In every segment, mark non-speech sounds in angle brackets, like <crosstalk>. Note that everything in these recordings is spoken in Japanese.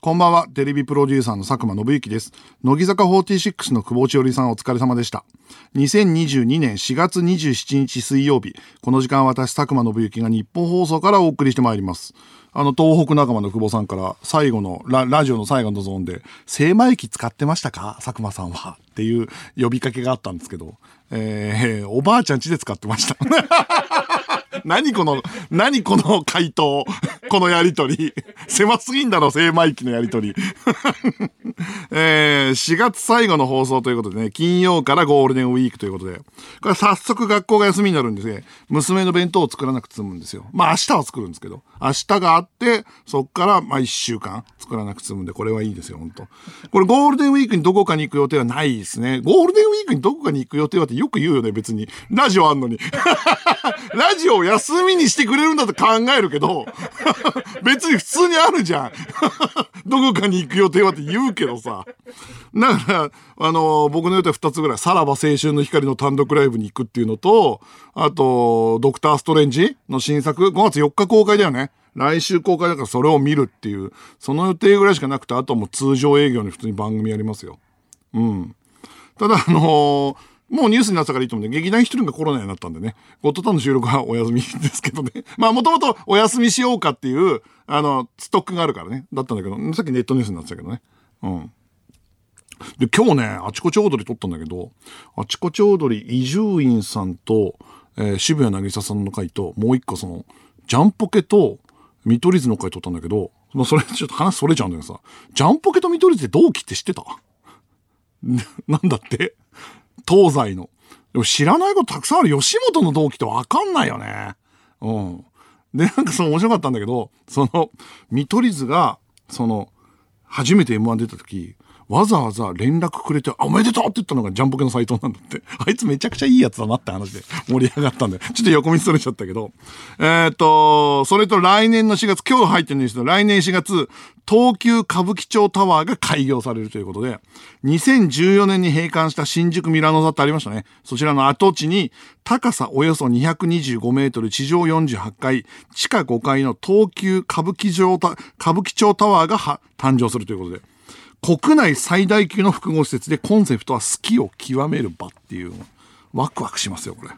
こんばんは、テレビプロデューサーの佐久間信之です。乃木坂46の久保千織さんお疲れ様でした。2022年4月27日水曜日、この時間私佐久間信之が日本放送からお送りしてまいります。あの、東北仲間の久保さんから最後のラ、ラジオの最後のゾーンで、精米機使ってましたか？佐久間さんは。っていう呼びかけがあったんですけど、えー、おばあちゃん家で使ってました。<laughs> 何この、何この回答。<laughs> このやりとり。<laughs> 狭すぎんだろ、精米機のやりとり。<laughs> えー、4月最後の放送ということでね、金曜からゴールデンウィークということで、これ早速学校が休みになるんですね。娘の弁当を作らなくて済むんですよ。まあ明日は作るんですけど、明日があって、そっからまあ1週間作らなくて済むんで、これはいいですよ、本当これゴールデンウィークにどこかに行く予定はないですね。ゴールデンウィークにどこかに行く予定はってよく言うよね、別に。ラジオあんのに。ラジオを休みにしてくれるんだと考えるけど、<laughs> 別に普通にあるじゃん。<laughs> どこかに行く予定はって言うけどさ。だから、あの、僕の予定は2つぐらい、さらば青春の光の単独ライブに行くっていうのと、あと、ドクターストレンジの新作、5月4日公開だよね。来週公開だからそれを見るっていう、その予定ぐらいしかなくて、あとはもう通常営業に普通に番組やりますよ。うん。ただ、あのーもうニュースになったからいいと思うんで、劇団一人がコロナになったんでね、ゴッドタウンの収録はお休みですけどね。<laughs> まあもともとお休みしようかっていう、あの、ストックがあるからね、だったんだけど、さっきネットニュースになってたけどね。うん。で、今日ね、あちこちオードリー撮ったんだけど、あちこちオードリー、伊集院さんと、えー、渋谷渚さんの回と、もう一個その、ジャンポケと、見取り図の回撮ったんだけど、まあそれちょっと話それちゃうんだけどさ、ジャンポケと見取り図って同期って知ってた？<laughs> なんだって？東西の。でも知らないことたくさんある。吉本の同期ってわかんないよね。うん。で、なんかその面白かったんだけど、その、見取り図が、その、初めて M1 出た時、わざわざ連絡くれて、おめでとうって言ったのがジャンポケの斎藤なんだって。<laughs> あいつめちゃくちゃいいやつだなって話で <laughs> 盛り上がったんで、ちょっと横道それちゃったけど。えっ、ー、と、それと来年の4月、今日入ってるんですけど、来年4月、東急歌舞伎町タワーが開業されるということで、2014年に閉館した新宿ミラノ座ってありましたね。そちらの跡地に、高さおよそ225メートル、地上48階、地下5階の東急歌舞伎歌舞伎町タワーが誕生するということで、国内最大級の複合施設でコンセプトは好きを極める場っていう、ワクワクしますよ、これ。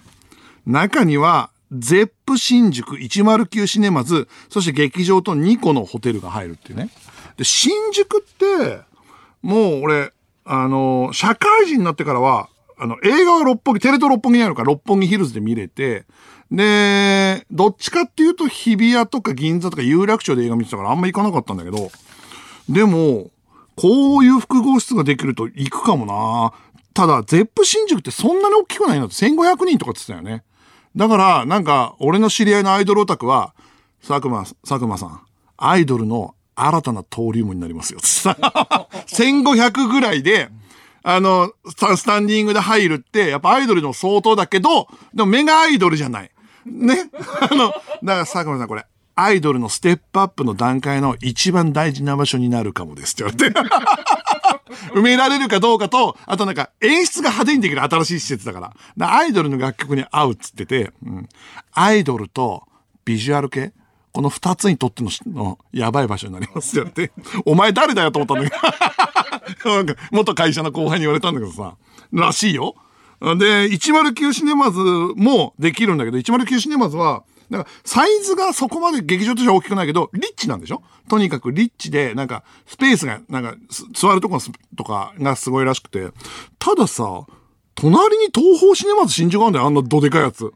中には、ゼップ新宿109シネマズ、そして劇場と2個のホテルが入るっていうね。で、新宿って、もう俺、あの、社会人になってからは、あの、映画は六本木、テレ東六本木にあるから六本木ヒルズで見れて、で、どっちかっていうと日比谷とか銀座とか有楽町で映画見てたからあんま行かなかったんだけど、でも、こういう複合室ができると行くかもなただ、ゼップ新宿ってそんなに大きくないの？って、1500人とかって言ってたよね。だから、なんか、俺の知り合いのアイドルオタクは、佐久間、佐久間さん、アイドルの新たな登竜門になりますよ。<laughs> 1500ぐらいで、あの、スタンディングで入るって、やっぱアイドルの相当だけど、でもメガアイドルじゃない。ね？あの、だから佐久間さんこれ、アイドルのステップアップの段階の一番大事な場所になるかもですって言われて。<laughs> 埋められるかどうかと、あとなんか演出が派手にできる新しい施設だから。からアイドルの楽曲に合うっつってて、うん、アイドルとビジュアル系？この二つにとってのやばい場所になりますよって。お前誰だよと思ったんだけど。<laughs> 元会社の後輩に言われたんだけどさ。らしいよ。で、109シネマズもできるんだけど、109シネマズは、だから、サイズがそこまで劇場としては大きくないけど、リッチなんでしょ？とにかくリッチで、なんか、スペースが、なんか、座るとことかがすごいらしくて。たださ、隣に東方シネマズ新宿あるんだよ、あんなどでかいやつ。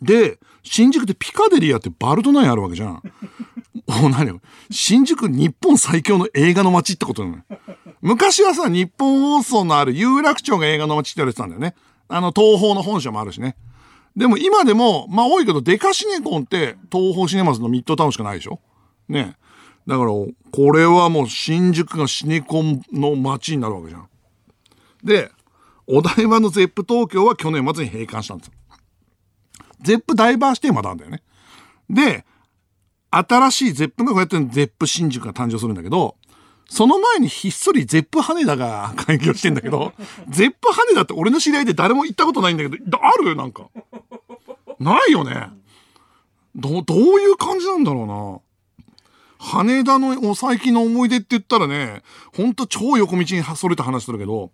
で、新宿ってピカデリアってバルトナインあるわけじゃん。<laughs> お、何？よ。新宿日本最強の映画の街ってことなの昔はさ、日本放送のある有楽町が映画の街って言われてたんだよね。あの、東方の本社もあるしね。でも今でも、まあ多いけど、デカシネコンって東方シネマズのミッドタウンしかないでしょ？ね。だから、これはもう新宿がシネコンの街になるわけじゃん。で、お台場の Zepp 東京は去年末に閉館したんですよ。 Zepp ダイバーシティまだあるんだよね。で、新しい Zepp がこうやって Zepp 新宿が誕生するんだけど、その前にひっそり Zepp 羽田が <laughs> 開業してんだけど、<laughs> Zepp 羽田って俺の知り合いで誰も行ったことないんだけど、ある？なんか。ないよね。ど、どういう感じなんだろうな。羽田の最近の思い出って言ったらね、ほんと超横道にそれた話するけど、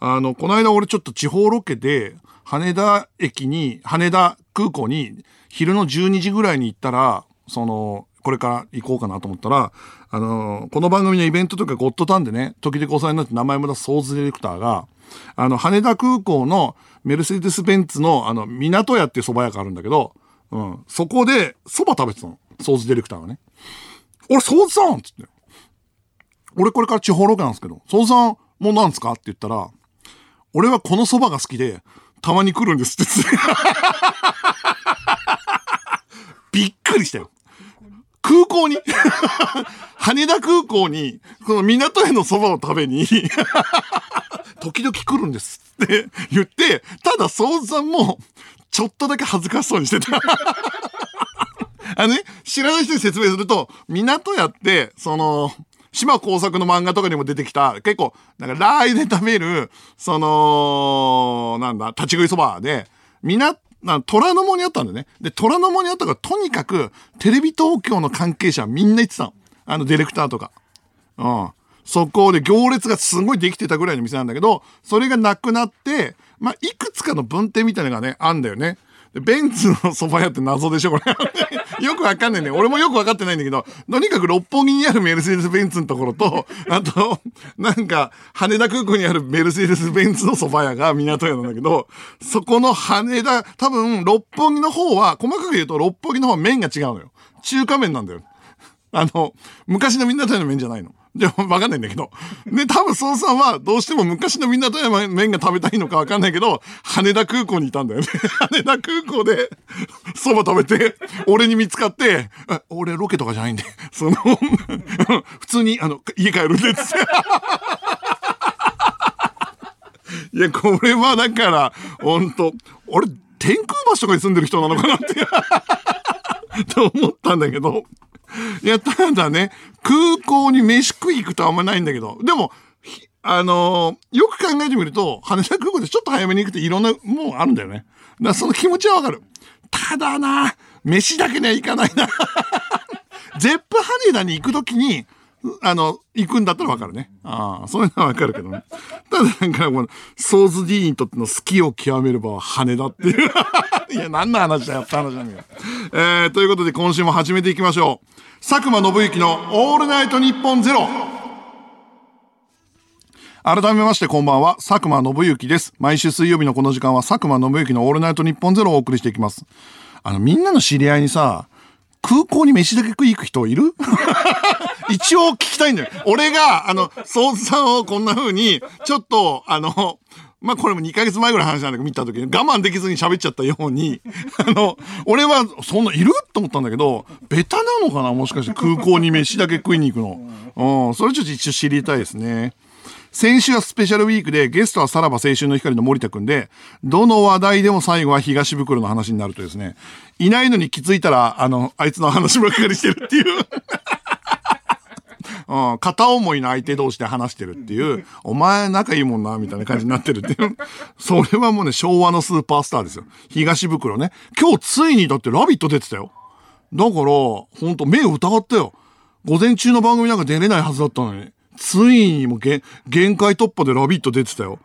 あの、この間俺ちょっと地方ロケで、羽田駅に、羽田空港に昼の12時ぐらいに行ったら、その、これから行こうかなと思ったら、あの、この番組のイベントとかゴッドタンでね、時々お世話になって名前も出すソーズディレクターが、あの、羽田空港のメルセデス・ベンツの、あの、港屋っていう蕎麦屋があるんだけど、うん、そこで蕎麦食べてたの。ソーズディレクターがね。俺、ソーズさんつって。俺これから地方ロケなんですけど、ソーズさんもなんですか？って言ったら、俺はこの蕎麦が好きで、たまに来るんですって。<laughs> びっくりしたよ。空港に？羽田空港に、この港への蕎麦を食べに時々来るんですって言って、ただ、ソーズさんも、ちょっとだけ恥ずかしそうにしてた。あのね、知らない人に説明すると、港屋って、その、島工作の漫画とかにも出てきた、結構、なんかラー油で食べる、その、なんだ、立ち食いそばで、港、な虎ノ門にあったんだよね。で、虎ノ門にあったから、とにかく、テレビ東京の関係者みんな行ってたの。あの、ディレクターとか。うん。そこで行列がすごいできてたぐらいの店なんだけど、それがなくなって、まあ、いくつかの分店みたいなのがね、あんだよね。ベンツの蕎麦屋って謎でしょこれ。よくわかんないね。俺もよくわかってないんだけど、とにかく六本木にあるメルセデス・ベンツのところと、あと、なんか、羽田空港にあるメルセデス・ベンツの蕎麦屋が港屋なんだけど、そこの羽田、多分、六本木の方は、細かく言うと六本木の方は麺が違うのよ。中華麺なんだよ。あの、昔の港屋の麺じゃないの。でもわかんないんだけど。で、多分、孫さんはどうしても昔のみんな富山麺が食べたいのかわかんないけど、羽田空港にいたんだよね。<laughs> 羽田空港で蕎麦食べて、俺に見つかって、俺ロケとかじゃないんで、その、<laughs> 普通に、あの、家帰るんで、つって。いや、これはだから、ほんと、俺、天空橋とかに住んでる人なのかなって <laughs> と思ったんだけど。い <laughs> や、ただね、空港に飯食い行くとあんまないんだけど、でも、あのー、よく考えてみると、羽田空港でちょっと早めに行くといろんなもんあるんだよね。だからその気持ちはわかる。ただな、飯だけには行かないな。<laughs> ゼップ羽田に行くときに、あの、行くんだったらわかるね。ああ、そういうのはわかるけどね。<laughs> ただなんか、この、ソーズ D にとっての好きを極める場は羽田っていう。<laughs> いや、何の話だよって話なんだよ。えー、ということで今週も始めていきましょう。佐久間信之のオールナイトニッポンゼロ。改めましてこんばんは、佐久間信之です。毎週水曜日のこの時間は佐久間信之のオールナイトニッポンゼロをお送りしていきます。あの、みんなの知り合いにさ、空港に飯だけ食い行く人いる？<laughs> 一応聞きたいんだよ。俺が、あの、ソさんをこんな風に、ちょっと、あの、まあ、これも2ヶ月前ぐらい話なんだけど、見た時に我慢できずに喋っちゃったように、<laughs> あの、俺はそんないる？と思ったんだけど、ベタなのかな？もしかして空港に飯だけ食いに行くの。うん、それちょっと一応知りたいですね。先週はスペシャルウィークでゲストはさらば青春の光の森田くんで、どの話題でも最後は東袋の話になるとですね、いないのに気づいたら、あの、あいつの話ばっかりしてるっていううん、片思いの相手同士で話してるっていう、お前仲いいもんな、みたいな感じになってるっていう。<laughs> それはもうね、昭和のスーパースターですよ。東袋ね。今日ついにだってラビット出てたよ。だから、ほんと目を疑ったよ。午前中の番組なんか出れないはずだったのに。ついにも限界突破でラビット出てたよ。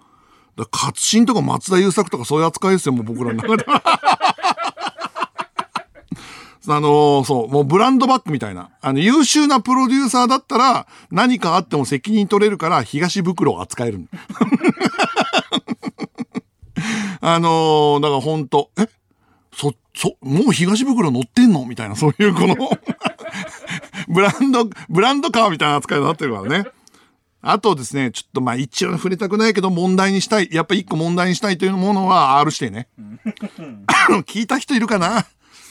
だ勝新とか松田優作とかそういう扱いですよ、もう僕らの中で。<laughs> あのー、そう、もうブランドバッグみたいな。あの、優秀なプロデューサーだったら、何かあっても責任取れるから、東袋を扱える。<laughs> あのー、だからほんと、え？そ、そ、もう東袋乗ってんの？みたいな、そういうこの <laughs> ブランド、ブランドカーみたいな扱いになってるからね。あとですね、ちょっとまあ一応触れたくないけど問題にしたい、やっぱ一個問題にしたいというものは R 指定ね。聞いた人いるかな？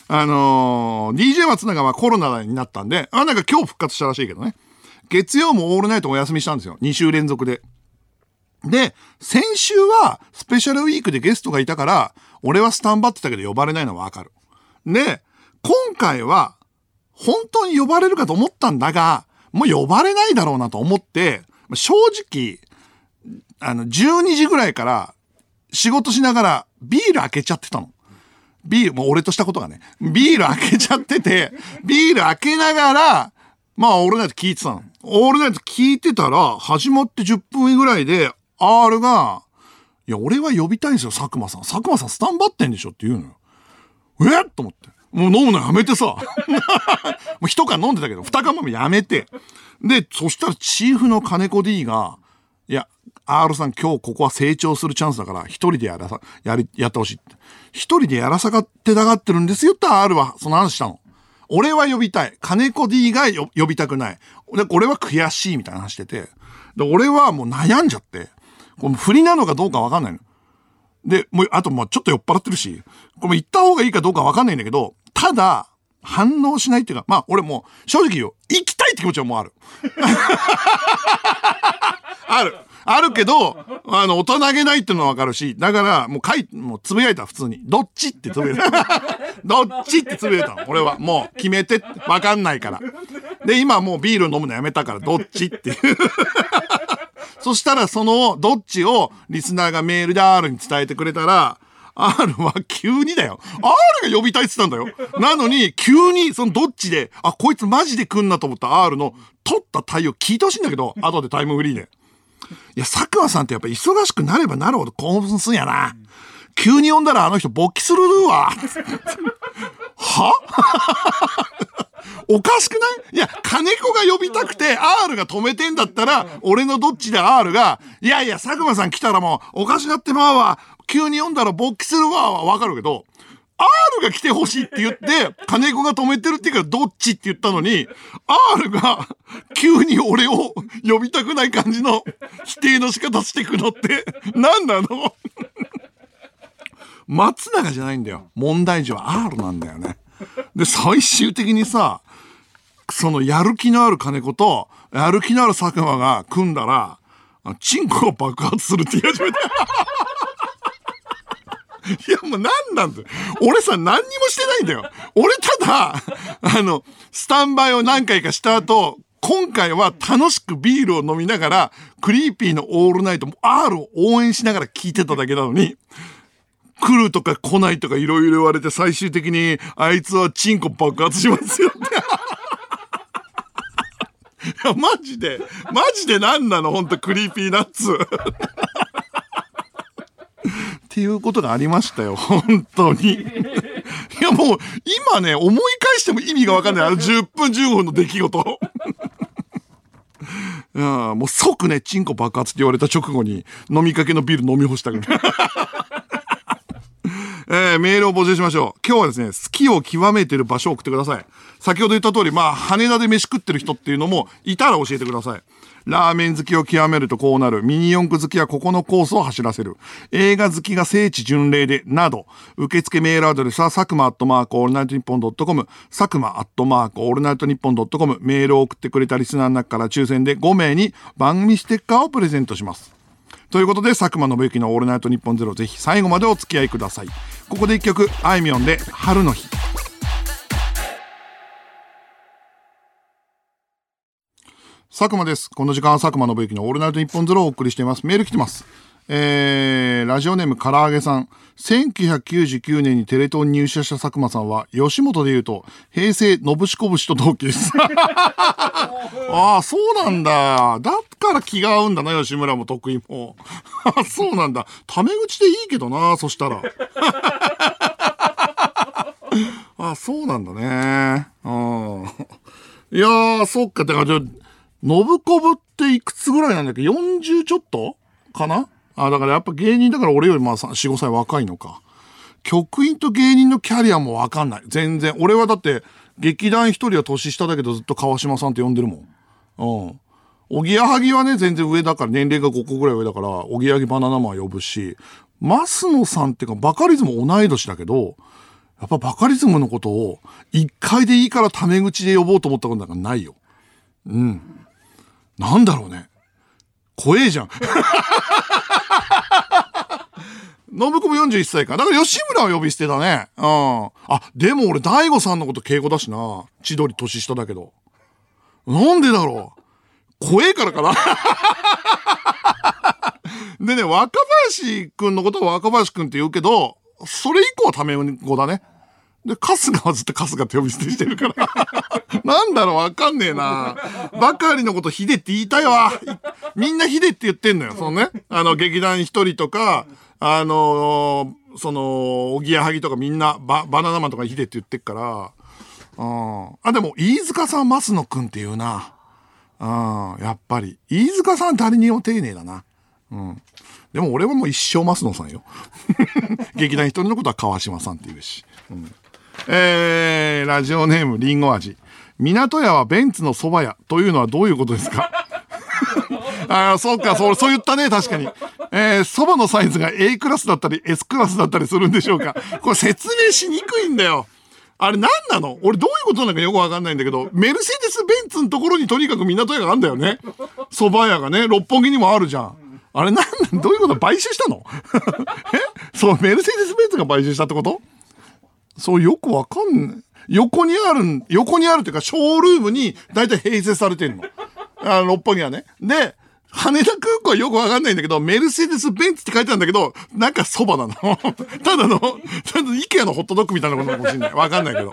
あのー、DJ 松永はコロナになったんで、あ、なんか今日復活したらしいけどね。月曜もオールナイトお休みしたんですよ。2週連続で。で、先週はスペシャルウィークでゲストがいたから、俺はスタンバってたけど呼ばれないのはわかる。で、今回は本当に呼ばれるかと思ったんだが、もう呼ばれないだろうなと思って、正直、あの、12時ぐらいから仕事しながらビール開けちゃってたの。ビール、もう俺としたことがね、ビール開けちゃってて、ビール開けながら、まあ、オールナイト聞いてたの。オールナイト聞いてたら、始まって10分ぐらいで、R が、いや、俺は呼びたいんですよ、佐久間さん。佐久間さんスタンバってんでしょって言うのよ。えっと思って。もう飲むのやめてさ。<laughs> もう一缶飲んでたけど、二缶もやめて。で、そしたらチーフの金子 D が、R さん今日ここは成長するチャンスだから、一人でやらさ、やり、やってほしい一人でやらさがってたがってるんですよって R はその話したの。俺は呼びたい。金子 D が呼びたくない。で、俺は悔しいみたいな話してて。で、俺はもう悩んじゃって。この振りなのかどうかわかんないの。で、もう、あともうちょっと酔っ払ってるし、これ行った方がいいかどうかわかんないんだけど、ただ、反応しないっていうか、まあ俺も正直言うよ、行きたいって気持ちはもうある。ある。あるけど、あの、大人げないっていうのはわかるし、だから、もう書い、もうつぶやいた、普通に。どっちってつぶやいた。<laughs> どっちってつぶやいた。俺は。もう、決めて、わかんないから。で、今もうビール飲むのやめたから、どっちっていう。<laughs> そしたら、その、どっちを、リスナーがメールで R に伝えてくれたら、R は急にだよ。R が呼びたいって言ったんだよ。なのに、急に、そのどっちで、あ、こいつマジで来んなと思った R の取った対応聞いてほしいんだけど、後でタイムフリーで。いや、佐久間さんってやっぱ忙しくなればなるほど興奮すんやな。急に呼んだらあの人勃起するわ。は？<laughs> おかしくない？いや、金子が呼びたくて R が止めてんだったら、俺のどっちで R が、いやいや、佐久間さん来たらもうおかしなってまうわ。急に読んだら勃起するわわかるけど、R が来てほしいって言って、金子が止めてるっていうからどっちって言ったのに、R が急に俺を呼びたくない感じの否定の仕方してくのって何なの？松永じゃないんだよ。問題児は R なんだよね。で、最終的にさ、そのやる気のある金子と、やる気のある佐久間が組んだら、チンコが爆発するって言い始めた。いや、もう何なんだよ。俺さ、何にもしてないんだよ。俺ただ、あの、スタンバイを何回かした後、今回は楽しくビールを飲みながら、クリーピーのオールナイト、R を応援しながら聞いてただけなのに、来るとか来ないとかいろいろ言われて最終的に、あいつはチンコ爆発しますよって。いや、マジで、マジで何なの？ほんと Creepy Nuts。っていうことがありましたよ、本当に。いやもう、今ね、思い返しても意味がわかんない。あの10分15分の出来事。<laughs> いやもう即ね、チンコ爆発って言われた直後に飲みかけのビール飲み干したから。<laughs> えー、メールを募集しましょう。今日はですね、好きを極めてる場所を送ってください。先ほど言った通り、まあ、羽田で飯食ってる人っていうのもいたら教えてください。ラーメン好きを極めるとこうなる。ミニ四駆好きはここのコースを走らせる。映画好きが聖地巡礼で、など。受付メールアドレスは、佐久間アットマークオールナイトニッポンドットコム、佐久間アットマークオールナイトニッポンドットコム、メールを送ってくれたリスナーの中から抽選で5名に番組ステッカーをプレゼントします。ということで、佐久間宣行のオールナイトニッポンゼロ、ぜひ最後までお付き合いください。ここで一曲、あいみょんで、春の日。佐久間です。この時間は佐久間信之のオールナイトニッポンゼロをお送りしています。メール来てます。えー、ラジオネーム唐揚げさん。1999年にテレ東に入社した佐久間さんは、吉本で言うと、平成のぶしこぶしと同期です。<laughs> ああ、そうなんだ。だから気が合うんだな、吉村も得意も。あ <laughs> そうなんだ。タメ口でいいけどな、そしたら。<laughs> あそうなんだね。うん。いやー、そっか。だから、信子ぶっていくつぐらいなんだっけ ?40 ちょっと？かな？あ、だからやっぱ芸人だから俺よりまあ4、5歳若いのか。局員と芸人のキャリアもわかんない。全然。俺はだって劇団一人は年下だけどずっと川島さんって呼んでるもん。うん。おぎやはぎはね、全然上だから、年齢が5個ぐらい上だから、おぎやはぎバナナマン呼ぶし、増野さんっていうか、バカリズム同い年だけど、やっぱバカリズムのことを、一回でいいからタメ口で呼ぼうと思ったことなんかないよ。うん。なんだろうね。怖えじゃん。信子も41歳か。だから吉村は呼び捨てだね。うん。あ、でも俺大悟さんのこと敬語だしな。千鳥年下だけど。なんでだろう。怖えからかな。でね、若林くんのことは若林くんって言うけど、それ以降はタメ語だね。で、春日はずっと春日って呼び捨てしてるから。<laughs> なんだろう、わかんねえな。ばかりのことヒデって言いたいわ。みんなヒデって言ってんのよ。そのね、あの、劇団一人とか、あのーその、おぎやはぎとかみんな、バ、バナナマンとかヒデって言ってっから。うん。あ、でも、飯塚さん、増野くんって言うな。うん、やっぱり。飯塚さん誰にも丁寧だな。うん。でも俺はもう一生増野さんよ。<laughs> 劇団一人のことは川島さんって言うし。うん、えー、ラジオネームりんご味。港屋はベンツの蕎麦屋というのはどういうことですか？<laughs> ああ、そうか、そう、そう言ったね、確かに。えー、蕎麦のサイズが A クラスだったり S クラスだったりするんでしょうか？これ説明しにくいんだよ。あれ何なの？俺どういうことなのかよくわかんないんだけど、メルセデス・ベンツのところにとにかく港屋があるんだよね。蕎麦屋がね、六本木にもあるじゃん。あれなんなんどういうこと？買収したの？<laughs> え？そう、メルセデス・ベンツが買収したってこと？そう、よくわかんない。横にある、横にあるというか、ショールームに大体併設されてんの。あの、六本木はね。で、羽田空港はよくわかんないんだけど、メルセデス・ベンツって書いてあるんだけど、なんかそばなの。<laughs> ただの、ただの、イケアのホットドッグみたいなことかもしれない。わかんないけど。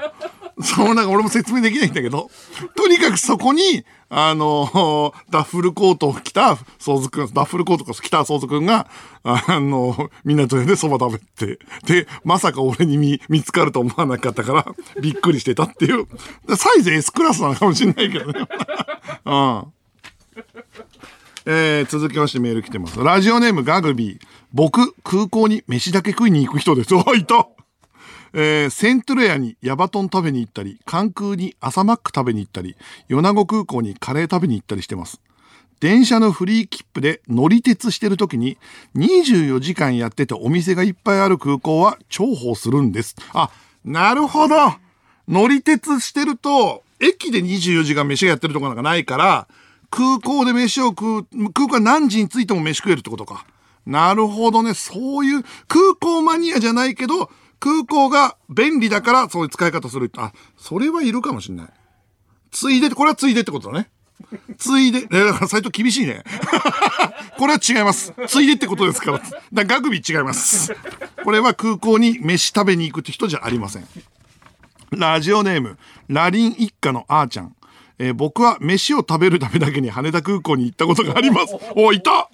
<laughs> そう、なんか俺も説明できないんだけど、とにかくそこに、あの、ダッフルコートを着た、ソーズくん、ダッフルコートを着たソーズくんが、あの、港屋で蕎麦食べて、で、まさか俺に見、見つかると思わなかったから、びっくりしてたっていう。サイズ S クラスなのかもしれないけどね。<laughs> うん。えー、続きましてメール来てます。ラジオネームガグビー。僕、空港に飯だけ食いに行く人です。おいたえー、セントレアにヤバトン食べに行ったり、関空に朝マック食べに行ったり、米子空港にカレー食べに行ったりしてます。電車のフリー切符で乗り鉄してる時に24時間やっててお店がいっぱいある空港は重宝するんです。あ、なるほど乗り鉄してると、駅で24時間飯がやってるとこなんかないから、空港で飯を食う、空港は何時に着いても飯食えるってことか。なるほどね。そういう空港マニアじゃないけど、空港が便利だからそういう使い方する。あ、それはいるかもしんない。ついで、これはついでってことだね。ついで、えだからサイト厳しいね。<laughs> これは違います。ついでってことですから。だからガグビー違います。これは空港に飯食べに行くって人じゃありません。ラジオネーム、ラリン一家のあーちゃん。えー僕は飯を食べるためだけに羽田空港に行ったことがあります。お、いた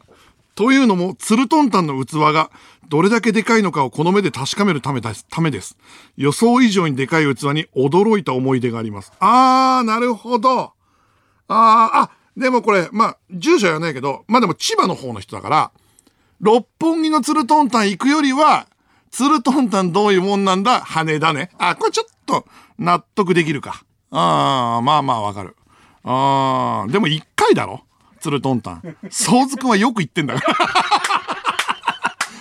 というのも、ツルトンタンの器がどれだけでかいのかをこの目で確かめるためです。ためです。予想以上にでかい器に驚いた思い出があります。あー、なるほど。あー、あ、でもこれ、まあ、住所はないけど、まあでも千葉の方の人だから、六本木のツルトンタン行くよりは、ツルトンタンどういうもんなんだ？羽田ね。あ、これちょっと納得できるか。ああ、まあまあわかる。ああ、でも一回だろ？ツルトンタン。ソウズくんはよく行ってんだから。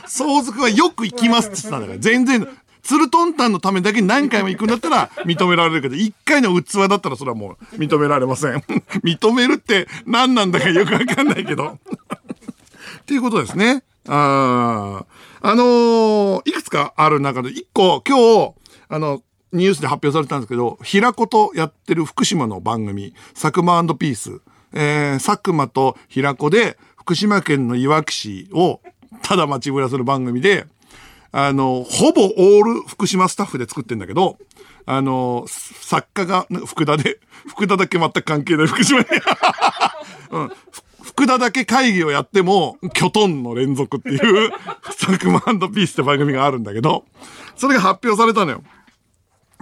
ソウズくんはよく行きますって言ってたんだから。全然、ツルトンタンのためだけに何回も行くんだったら認められるけど、一回の器だったらそれはもう認められません。<laughs> 認めるって何なんだかよくわかんないけど。<laughs> っていうことですね。ああ、あのーいくつかある中で、一個、今日、あの、ニュースで発表されたんですけど、平子とやってる福島の番組、佐久間ピース。えー、佐久間と平子で、福島県のいわき市を、ただ街ぶらする番組で、あの、ほぼオール福島スタッフで作ってんだけど、あの、作家が福田で、福田だけ全く関係ない福島に。<laughs> うん福田だけ会議をやっても、キョトンの連続っていう、佐久間ピースって番組があるんだけど、それが発表されたのよ。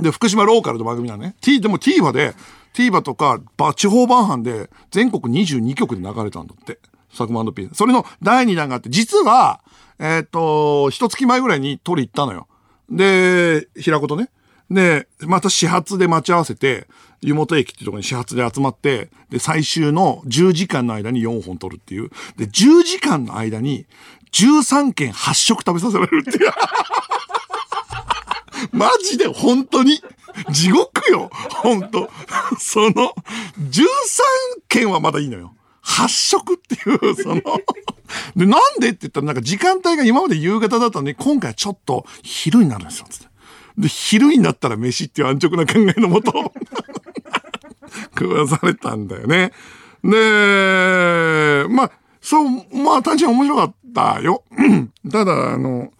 で、福島ローカルの番組なのね。T、でも TVer で、TVer とか、ば地方版班で、全国22局で流れたんだって。佐久間ピース。それの第2弾があって、実は、えっ、と、一月前ぐらいに取り行ったのよ。で、平子とね。で、また始発で待ち合わせて、湯本駅っていうところに始発で集まって、で、最終の10時間の間に4本取るっていう。で、10時間の間に13件8食食べさせられるっていう。<laughs> マジで本当に地獄よ本当その13件はまだいいのよ。8食っていう、そので、なんでって言ったらなんか時間帯が今まで夕方だったのに、今回はちょっと昼になるんですよ。つってで、昼になったら飯っていう安直な考えのもと、<laughs> 食わされたんだよね。で、まあ、そう、まあ、単純に面白かったよ。ただ、あの、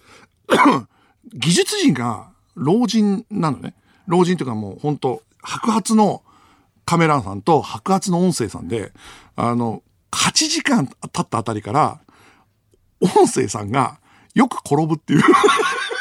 <coughs> 技術人が老人なのね。老人というかもう本当白髪のカメラさんと白髪の音声さんで、あの、8時間経ったあたりから、音声さんがよく転ぶっていう。<laughs>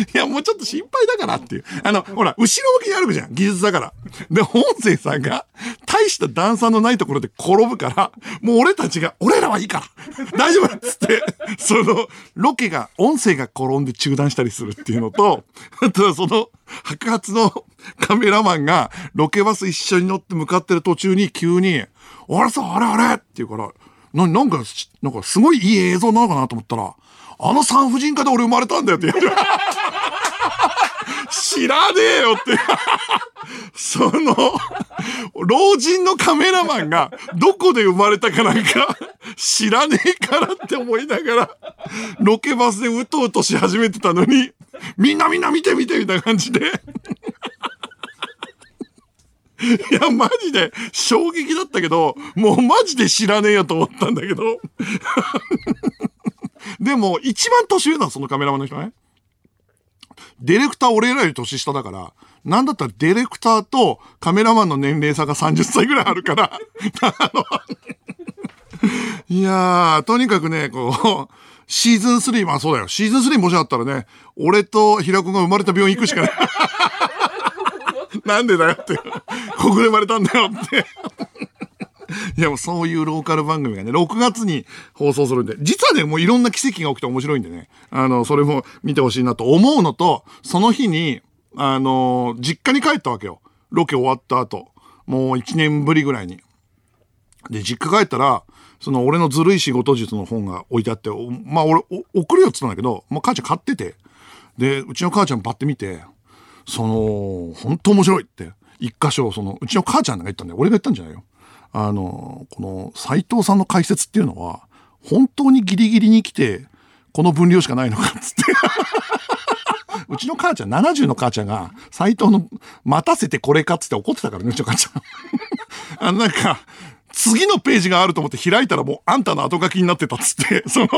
<laughs> いや、もうちょっと心配だからっていう。あの、ほら、後ろ向きに歩くじゃん。技術だから。で、音声さんが、大した段差のないところで転ぶから、もう俺たちが、俺らはいいから大丈夫っつって、その、ロケが、音声が転んで中断したりするっていうのと、あとはその、白髪のカメラマンが、ロケバス一緒に乗って向かってる途中に急に、あれさ、あれあれって言うから、な、なんか、なんかすごいいい映像なのかなと思ったら、あの産婦人科で俺生まれたんだよって言われて。<laughs> 知らねえよって。その、老人のカメラマンがどこで生まれたかなんか知らねえからって思いながら、ロケバスでうとうとし始めてたのに、みんなみんな見て見てみたいな感じで。いや、マジで衝撃だったけど、もうマジで知らねえよと思ったんだけど。でも、一番年上なの、そのカメラマンの人ね。ディレクター俺らより年下だから、なんだったらディレクターとカメラマンの年齢差が30歳ぐらいあるから、あの、いやー、とにかくね、こう、シーズン3、まあそうだよ。シーズン3もしあったらね、俺と平子が生まれた病院行くしかない。<laughs> なんでだよって。ここで生まれたんだよって。<laughs> いやもうそういうローカル番組がね、6月に放送するんで、実はね、もういろんな奇跡が起きて面白いんでね、あの、それも見てほしいなと思うのと、その日に、あの、実家に帰ったわけよ。ロケ終わった後。もう1年ぶりぐらいに。で、実家帰ったら、その俺のずるい仕事術の本が置いてあって、まあ俺、送るよって言ったんだけど、まあ母ちゃん買ってて、で、うちの母ちゃんバッて見て、その、本当面白いって、一箇所、その、うちの母ちゃんが言ったんだよ。俺が言ったんじゃないよ。あの、この斎藤さんの解説っていうのは、本当にギリギリに来て、この分量しかないのかっつって。<laughs> うちの母ちゃん、70の母ちゃんが、斎藤の、待たせてこれかっつって怒ってたからね、うちの母ちゃん。<laughs> あの、なんか、次のページがあると思って開いたらもうあんたの後書きになってたっつって、<laughs> その、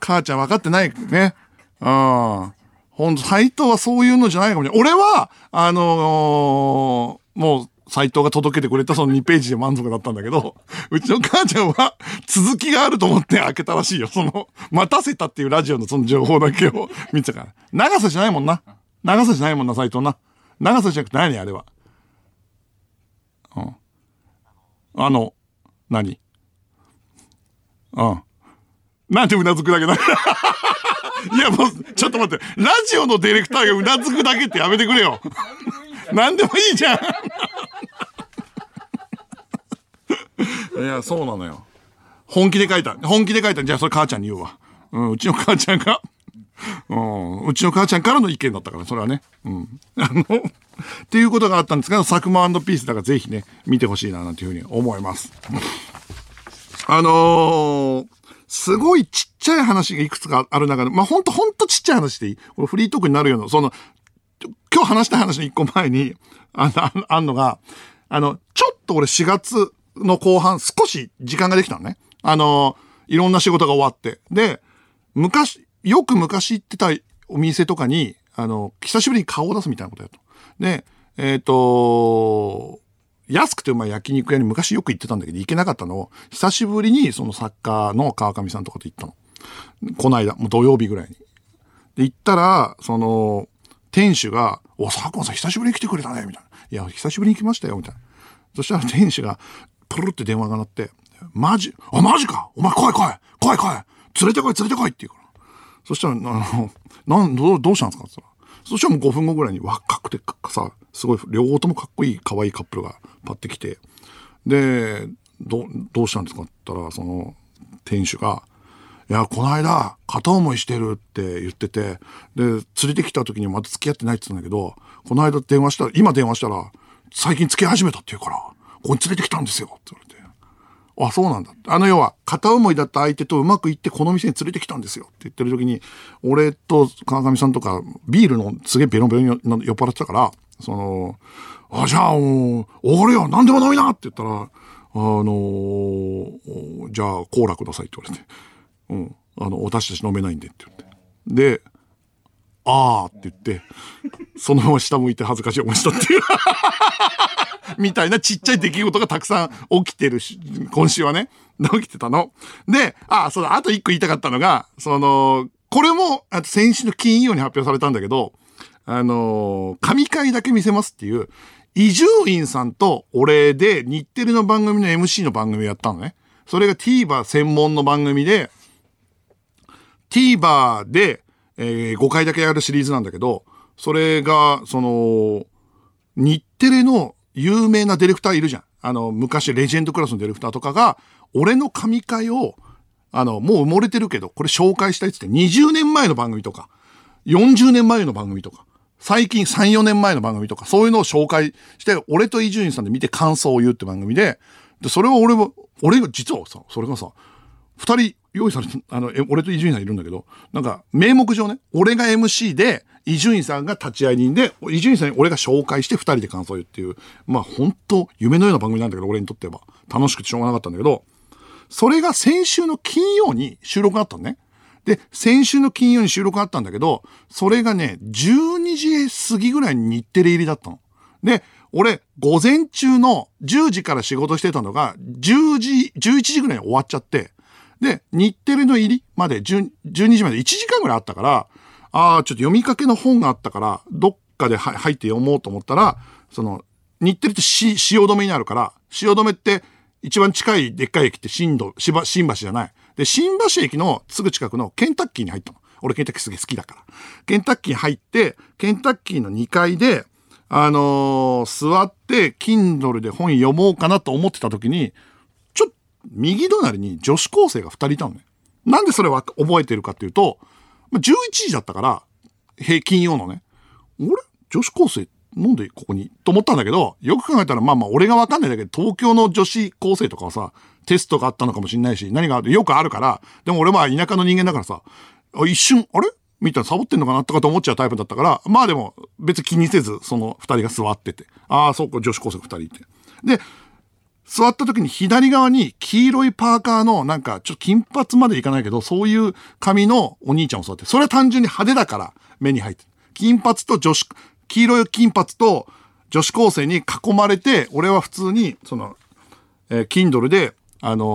母ちゃん分かってないね。うん。ほんと、斎藤はそういうのじゃないかもしれない。俺は、あのーもう、斎藤が届けてくれたその2ページで満足だったんだけど、<laughs> うちの母ちゃんは続きがあると思って開けたらしいよ。その、待たせたっていうラジオのその情報だけを <laughs> 見てたから。長さじゃないもんな。長さじゃないもんな、斎藤な。長さじゃなくて何？あれは。うん。あの、何？うん。なんでうなずくだけだ <laughs> いやもう、ちょっと待って。ラジオのディレクターがうなずくだけってやめてくれよ。なんでもいいじゃん。いや、そうなのよ。本気で書いた。本気で書いた。じゃあそれ母ちゃんに言うわ。うん、うちの母ちゃんが、うん、うちの母ちゃんからの意見だったから、それはね。うん。あの、っていうことがあったんですけど、佐久間ピースだからぜひね、見てほしいな、なんていうふうに思います。あのーすごいちっちゃい話がいくつかある中で、まあ、ほんとほんとちっちゃい話でいい。これフリートークになるような、その、今日話した話の一個前に、あの、あんのが、あの、ちょっと俺4月の後半少し時間ができたのね。あの、いろんな仕事が終わって。で、昔、よく昔行ってたお店とかに、あの、久しぶりに顔を出すみたいなことやと。で、えっ、と、安くてうまい焼肉屋に昔よく行ってたんだけど行けなかったのを、久しぶりにその作家の川上さんとかと行ったの。この間、もう土曜日ぐらいに。で、行ったら、その、店主が、お、佐久間さん久しぶりに来てくれたね、みたいな。いや、久しぶりに来ましたよ、みたいな。そしたら店主が、プルって電話が鳴って、マジ、あ、マジかお前来い来い来い来い連れてこい連れてこいって言うから。そしたら、あの、なん、ど、どうしたんですか？って言ったら。そしたらもう5分後ぐらいに若くてさ、すごい、両方ともかっこいい可愛いカップルがパッて来て、で、ど、どうしたんですか？って言ったら、その、店主が、いや、この間、片思いしてるって言ってて、で、連れてきた時にまだ付き合ってないって言ったんだけど、この間電話したら、今電話したら、最近付き合い始めたって言うから、ここに連れてきたんですよって言われて。あ、そうなんだ。あの要は、片思いだった相手とうまくいってこの店に連れてきたんですよって言ってる時に、俺と川上さんとかビールのすげえベロベロに酔っ払ってたから、その、あ、じゃあもう、おごるよ何でも飲みなって言ったら、あのーじゃあコーラくださいって言われて、うん、あの、私たち飲めないんでって言って。で、あーって言って、そのまま下向いて恥ずかしい思いしたっていう。<laughs> みたいなちっちゃい出来事がたくさん起きてるし、今週はね、起きてたの。で、あ、そうだ、あと一個言いたかったのが、その、これも、あと先週の金曜に発表されたんだけど、あの神回だけ見せますっていう、伊集院さんと俺で日テレの番組の MC の番組をやったのね。それが TVer 専門の番組で、TVer で、えー、5回だけやるシリーズなんだけど、それが、その、日テレの有名なディレクターいるじゃん。あの、昔レジェンドクラスのディレクターとかが、俺の神回を、あの、もう埋もれてるけど、これ紹介したいっつって20年前の番組とか、40年前の番組とか、最近3、4年前の番組とか、そういうのを紹介して、俺と伊集院さんで見て感想を言うって番組で、で、それは俺も、俺が、実はさ、それがさ、二人用意されて、あの、俺と伊集院さんいるんだけど、なんか、名目上ね、俺が MC で、伊集院さんが立ち会い人で、伊集院さんに俺が紹介して二人で感想を言うっていう、まあ本当夢のような番組なんだけど、俺にとっては。楽しくてしょうがなかったんだけど、それが先週の金曜に収録があったのね。で、先週の金曜に収録があったんだけど、それがね、12時過ぎぐらいに日テレ入りだったの。で、俺、午前中の10時から仕事してたのが、10時、11時ぐらいに終わっちゃって、で、日テレの入りまで12時まで1時間ぐらいあったから、ああ、ちょっと読みかけの本があったから、どっかで入って読もうと思ったら、その、日テレって汐留になるから、汐留って一番近いでっかい駅って新道、新橋じゃない。で、新橋駅のすぐ近くのケンタッキーに入ったの。俺ケンタッキーすげえ好きだから。ケンタッキー入って、ケンタッキーの2階で、あのー、座って、Kindle で本読もうかなと思ってた時に、右隣に女子高生が2人いたのね。なんでそれは覚えてるかっていうと、ま11時だったから、平均用のね、俺女子高生なんでここに？と思ったんだけど、よく考えたらまあまあ俺がわかんないんだけど、東京の女子高生とかはさ、テストがあったのかもしんないし、何がよくあるから、でも俺は田舎の人間だからさ、一瞬、あれ？みたいなサボってんのかなとかと思っちゃうタイプだったから、まあでも別に気にせず、その二人が座ってて。ああ、そうか、女子高生二人いて。で、座った時に左側に黄色いパーカーのなんかちょっと金髪までいかないけど、そういう髪のお兄ちゃんを座って、それは単純に派手だから目に入って。金髪と女子、黄色い金髪と女子高生に囲まれて、俺は普通に、その、えー、Kindle で、あのー、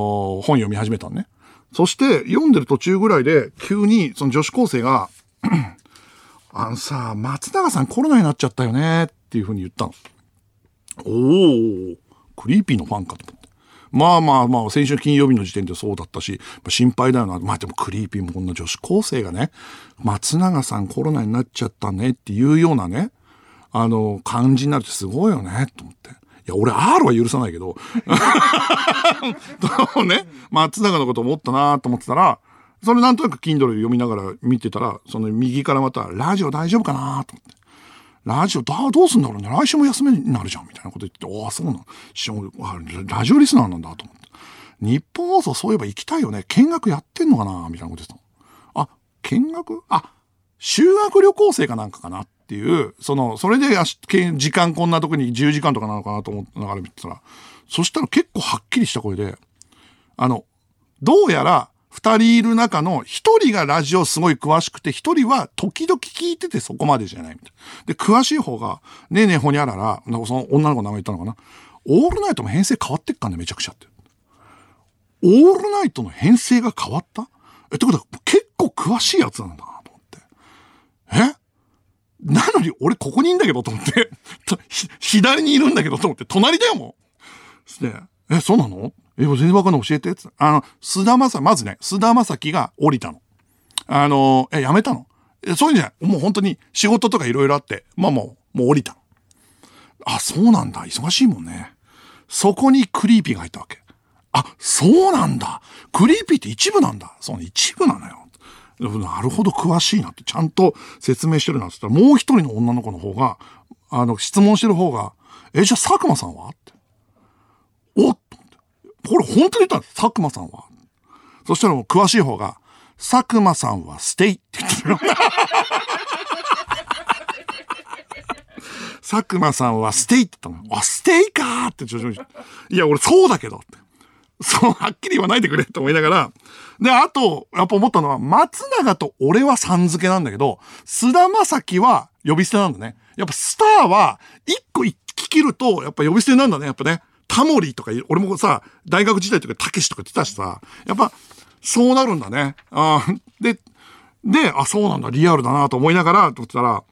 本読み始めたのね。そして読んでる途中ぐらいで急にその女子高生が <clears throat> あのさ、松永さんコロナになっちゃったよねっていうふうに言ったの。おお Creepy のファンかと思って。まあまあまあ、先週金曜日の時点でそうだったし、心配だよな。まあでも Creepy もこんな女子高生がね、松永さんコロナになっちゃったねっていうようなね、あの、感じになるってすごいよね、と思って。いや、俺 R は許さないけど、<laughs> ね、松永のこと思ったなと思ってたら、それなんとなく Kindle 読みながら見てたら、その右からまた、ラジオ大丈夫かなと思って。ラジオ、どうすんだろうね。来週も休みになるじゃん。みたいなこと言って、ああ、そうなの。ラジオリスナーなんだと思って。日本放送そういえば行きたいよね。見学やってんのかなみたいなこと言ってたあ、見学？あ、修学旅行生かなんかかなっていう、その、それで時間こんなとこに10時間とかなのかなと思ってながら見てたら、そしたら結構はっきりした声で、あの、どうやら、二人いる中の一人がラジオすごい詳しくて、一人は時々聞いててそこまでじゃないみたいな。で、詳しい方が、ねえねえほにゃらら、なんかその女の子の名前言ったのかな？オールナイトも編成変わってっかね、めちゃくちゃって。オールナイトの編成が変わった？え、ってことは結構詳しいやつなんだなと思って。え？なのに俺ここにいんだけどと思って <laughs> 左にいるんだけどと思って、隣だよもう。で、え、そうなの？え、全然わかんない教えてあの、菅田正、まずね、菅田正樹が降りたの。あの、え、辞めたの？え、そういうんじゃない。もう本当に仕事とかいろいろあって、まあもう、もう降りたの。あ、そうなんだ。忙しいもんね。そこにクリーピーが入ったわけ。あ、そうなんだ。クリーピーって一部なんだ。そうね、一部なのよ。なるほど、詳しいなって、ちゃんと説明してるなって言ったら、もう一人の女の子の方が、あの、質問してる方が、え、じゃあ佐久間さんは？って。おっこれ本当に言ったんです。佐久間さんは。そしたらもう詳しい方が、佐久間さんはステイって言ってるよ。<laughs> 佐久間さんはステイって言ったの。あ、ステイかーって徐々に。いや、俺そうだけどって。そう、はっきり言わないでくれと思いながら。で、あと、やっぱ思ったのは、松永と俺はさん付けなんだけど、菅田将暉は呼び捨てなんだね。やっぱスターは、一個聞き切ると、やっぱ呼び捨てなんだね、やっぱね。タモリとか、俺もさ、大学時代とかたけしとか言ってたしさ、やっぱ、そうなるんだね。あで、で、あ、そうなんだ、リアルだなと思いながら、と思ったら、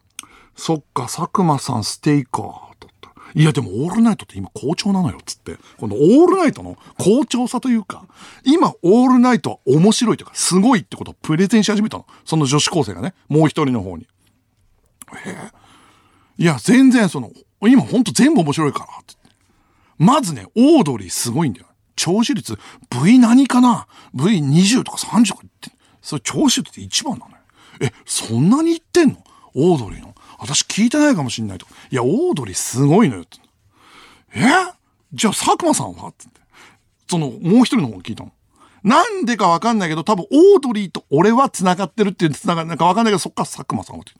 そっか、佐久間さんステイか、とったいや、でもオールナイトって今好調なのよ、つって。このオールナイトの好調さというか、今オールナイトは面白いとか、すごいってことをプレゼンし始めたの。その女子高生がね、もう一人の方に。へえ。いや、全然その、今ほんと全部面白いから、って。まずね、オードリーすごいんだよ。聴取率 V 何かな ?V20 とか30とか言って、それ聴取率一番なのよ。え、そんなに言ってんの？オードリーの。私聞いてないかもしんないとか。いや、オードリーすごいのよって。え？じゃあ佐久間さんは？って。その、もう一人の方に聞いたの。なんでかわかんないけど、多分オードリーと俺は繋がってるっていう繋がるなんかわかんないけど、そっから佐久間さんはって。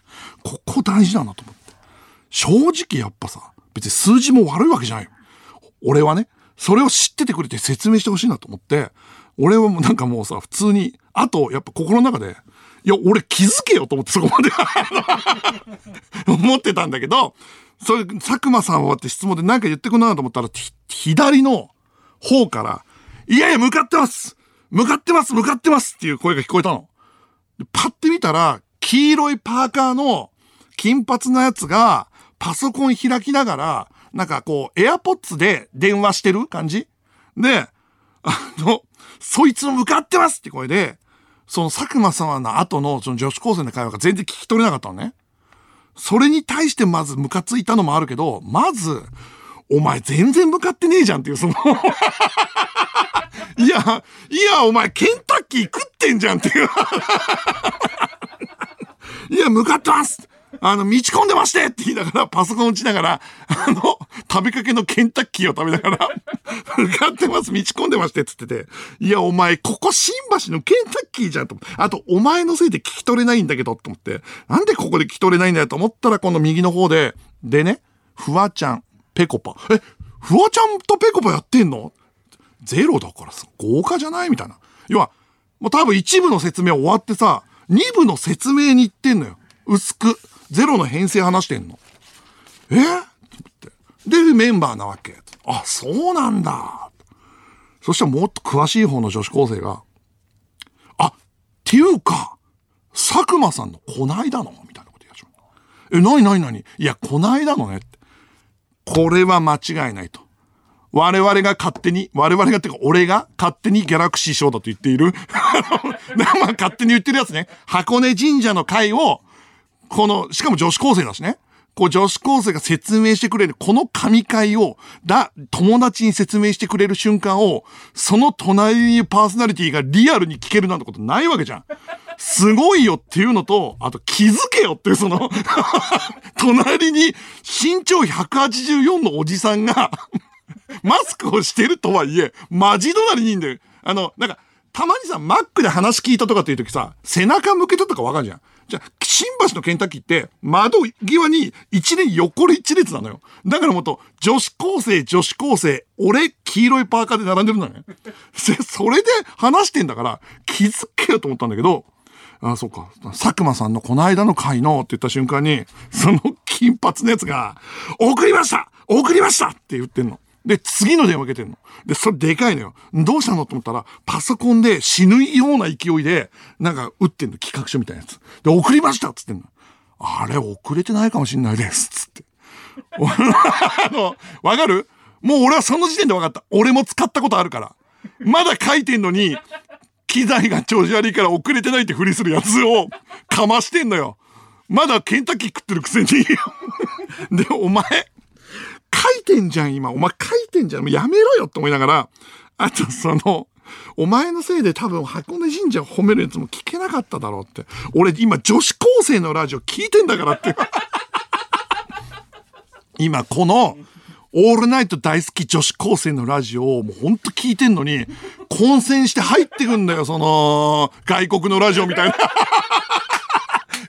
ここ大事だなと思って。正直やっぱさ、別に数字も悪いわけじゃないよ。俺はね、それを知っててくれて説明してほしいなと思って、俺はもうなんかもうさ、普通に、あと、やっぱ心の中で、いや、俺気づけよと思ってそこまで <laughs> 思ってたんだけど、それ、佐久間さんはって質問で何か言ってくんなと思ったら、左の方から、いやいや、向かってます！向かってます！向かってます！っていう声が聞こえたの。パッて見たら、黄色いパーカーの金髪のやつが、パソコン開きながら、なんかこう、エアポッツで電話してる感じ？で、あの、そいつの向かってますって声で、その佐久間様の後のその女子高生の会話が全然聞き取れなかったのね。それに対してまずムカついたのもあるけど、まず、お前全然向かってねえじゃんっていう、その <laughs> いや、いや、お前ケンタッキー食ってんじゃんっていう。いや、向かってます！あの、道込んでましてって言いながら、パソコン打ちながら、あの、食べかけのケンタッキーを食べながら、向かってます、道込んでましてって言ってて、いや、お前、ここ新橋のケンタッキーじゃんと。あと、お前のせいで聞き取れないんだけど、と思って、なんでここで聞き取れないんだよと思ったら、この右の方で、でね、フワちゃん、ペコパ。え、フワちゃんとペコパやってんの？ゼロだからさ、豪華じゃない？みたいな。要は、もう多分一部の説明終わってさ、二部の説明に行ってんのよ。薄く。ゼロの編成話してんの？え？ってで、メンバーなわけ。あ、そうなんだ。そしたらもっと詳しい方の女子高生が、あ、っていうか、佐久間さんのこないだの？みたいなこと言い始めえ、なになになに？いや、こないだのね。これは間違いないと。我々が勝手に、我々がっていうか俺が勝手にギャラクシー賞だと言っている。<laughs> まあ勝手に言ってるやつね。箱根神社の会をこの、しかも女子高生だしね。こう女子高生が説明してくれる、この神会を、だ、友達に説明してくれる瞬間を、その隣にパーソナリティがリアルに聞けるなんてことないわけじゃん。すごいよっていうのと、あと気づけよっていうその <laughs> 隣に身長184のおじさんがマスクをしてるとはいえ、マジ隣にいんだよ。あの、なんか、たまにさ、マックで話聞いたとかっていう時さ、背中向けたとかわかるじゃん。じゃあ、新橋のケンタッキーって、窓際に一年横一列なのよ。だからもっと、女子高生、女子高生、俺、黄色いパーカーで並んでるのね。それで話してんだから、気づけよと思ったんだけど、あ、そうか。佐久間さんのこの間の回のって言った瞬間に、その金髪のやつが、送りました送りましたって言ってんの。で、次の電話受けてんの。で、それでかいのよ。どうしたの？と思ったら、パソコンで死ぬような勢いで、なんか打ってんの、企画書みたいなやつ。で、送りましたっつってんの。あれ、遅れてないかもしんないです。つって。<laughs> あの、わかる？もう俺はその時点で分かった。俺も使ったことあるから。まだ書いてんのに、機材が調子悪いから遅れてないってふりするやつをかましてんのよ。まだケンタッキー食ってるくせにで、お前、いてんじゃん、今。お前書いてんじゃん。もうやめろよって思いながら、あとその、お前のせいで多分箱根神社を褒めるやつも聞けなかっただろうって。俺今女子高生のラジオ聞いてんだからって。<laughs> 今この、オールナイト大好き女子高生のラジオをもうほんと聞いてんのに、混戦して入ってくんだよ、その、外国のラジオみたいな。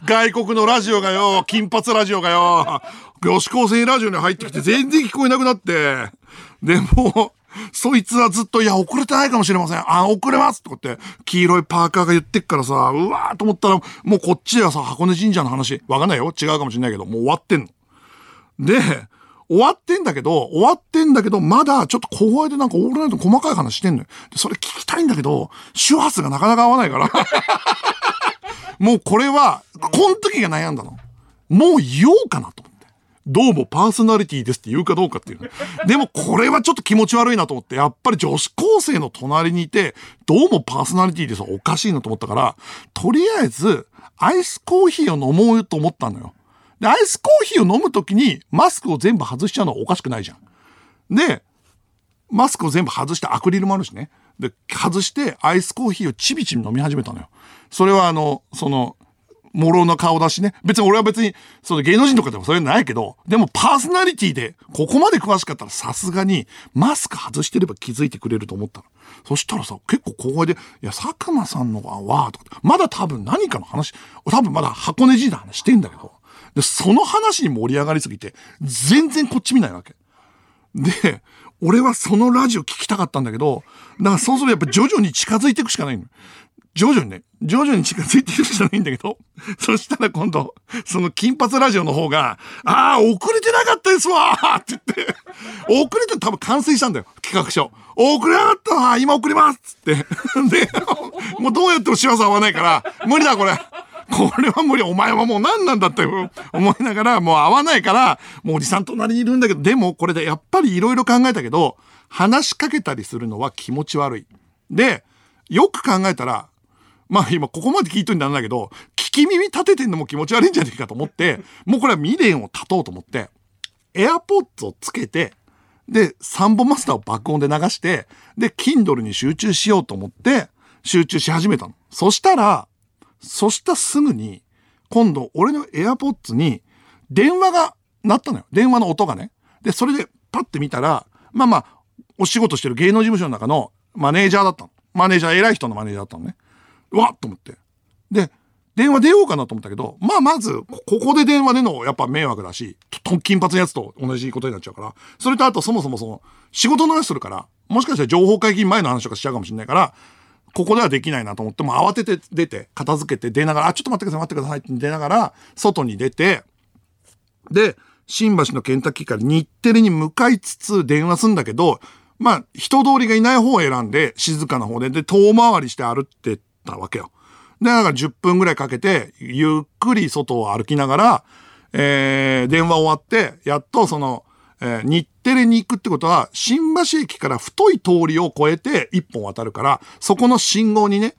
外国のラジオがよ、金髪ラジオがよ、女子高生ラジオに入ってきて全然聞こえなくなって、でも、そいつはずっと、いや、遅れてないかもしれません。あ、遅れますとかって、黄色いパーカーが言ってっからさ、うわーと思ったら、もうこっちではさ、箱根神社の話、わかんないよ。違うかもしれないけど、もう終わってんの。で、終わってんだけど、終わってんだけど、まだちょっと後輩でなんかオールナイト細かい話してんのよ。それ聞きたいんだけど、周波数がなかなか合わないから。<laughs> もうこれは、この時が悩んだの。もう言おうかなと思って。どうもパーソナリティですって言うかどうかっていう、ね。でもこれはちょっと気持ち悪いなと思って、やっぱり女子高生の隣にいて、どうもパーソナリティですおかしいなと思ったから、とりあえず、アイスコーヒーを飲もうと思ったのよ。で、アイスコーヒーを飲むときにマスクを全部外しちゃうのはおかしくないじゃん。で、マスクを全部外してアクリルもあるしね。で、外してアイスコーヒーをちびちび飲み始めたのよ。それはあの、その、もろの顔だしね。別に俺は別に、その芸能人とかでもそれないけど、でもパーソナリティで、ここまで詳しかったらさすがに、マスク外してれば気づいてくれると思ったの。そしたらさ、結構小声で、いや、佐久間さんのは、わーとか、まだ多分何かの話、多分まだ箱根神の話してんだけど、で、その話に盛り上がりすぎて、全然こっち見ないわけ。で、俺はそのラジオ聞きたかったんだけど、だからそうするとやっぱ徐々に近づいていくしかないの。徐々にね、徐々に近づいていくしかないんだけど、<laughs> そしたら今度、その金髪ラジオの方が、ああ、遅れてなかったですわって言って、遅れて多分完成したんだよ、企画書。遅れなかったわ今送りますつって。<laughs> で、もうどうやっても幸せ合わないから、無理だこれ。これは無理。お前はもう何なんだって思いながら、もう会わないから、もうおじさん隣にいるんだけど、でもこれでやっぱり色々考えたけど、話しかけたりするのは気持ち悪い。で、よく考えたら、まあ今ここまで聞いといてなんだけど、聞き耳立ててんのも気持ち悪いんじゃねえかと思って、もうこれは未練を立とうと思って、エアポッツをつけて、で、サンボマスターを爆音で流して、で、Kindle に集中しようと思って、集中し始めたの。そしたら、そしたすぐに、今度俺の AirPods に電話が鳴ったのよ。電話の音がね。で、それでパッて見たら、まあまあ、お仕事してる芸能事務所の中のマネージャーだったの。マネージャー、偉い人のマネージャーだったのね。うわっと思って。で、電話出ようかなと思ったけど、まあまず、ここで電話でのやっぱ迷惑だし、と金髪のやつと同じことになっちゃうから、それとあとそもそもその、仕事の話するから、もしかしたら情報解禁前の話とかしちゃうかもしれないから、ここではできないなと思って、も慌てて出て、片付けて出ながら、あ、ちょっと待ってください、待ってくださいって出ながら、外に出て、で、新橋のケンタッキーから日テレに向かいつつ電話すんだけど、まあ、人通りがいない方を選んで、静かな方で、で、遠回りして歩ってったわけよ。で、だから10分ぐらいかけて、ゆっくり外を歩きながら、えー、電話終わって、やっとその、えー、日テレに行くってことは、新橋駅から太い通りを越えて一本渡るから、そこの信号にね、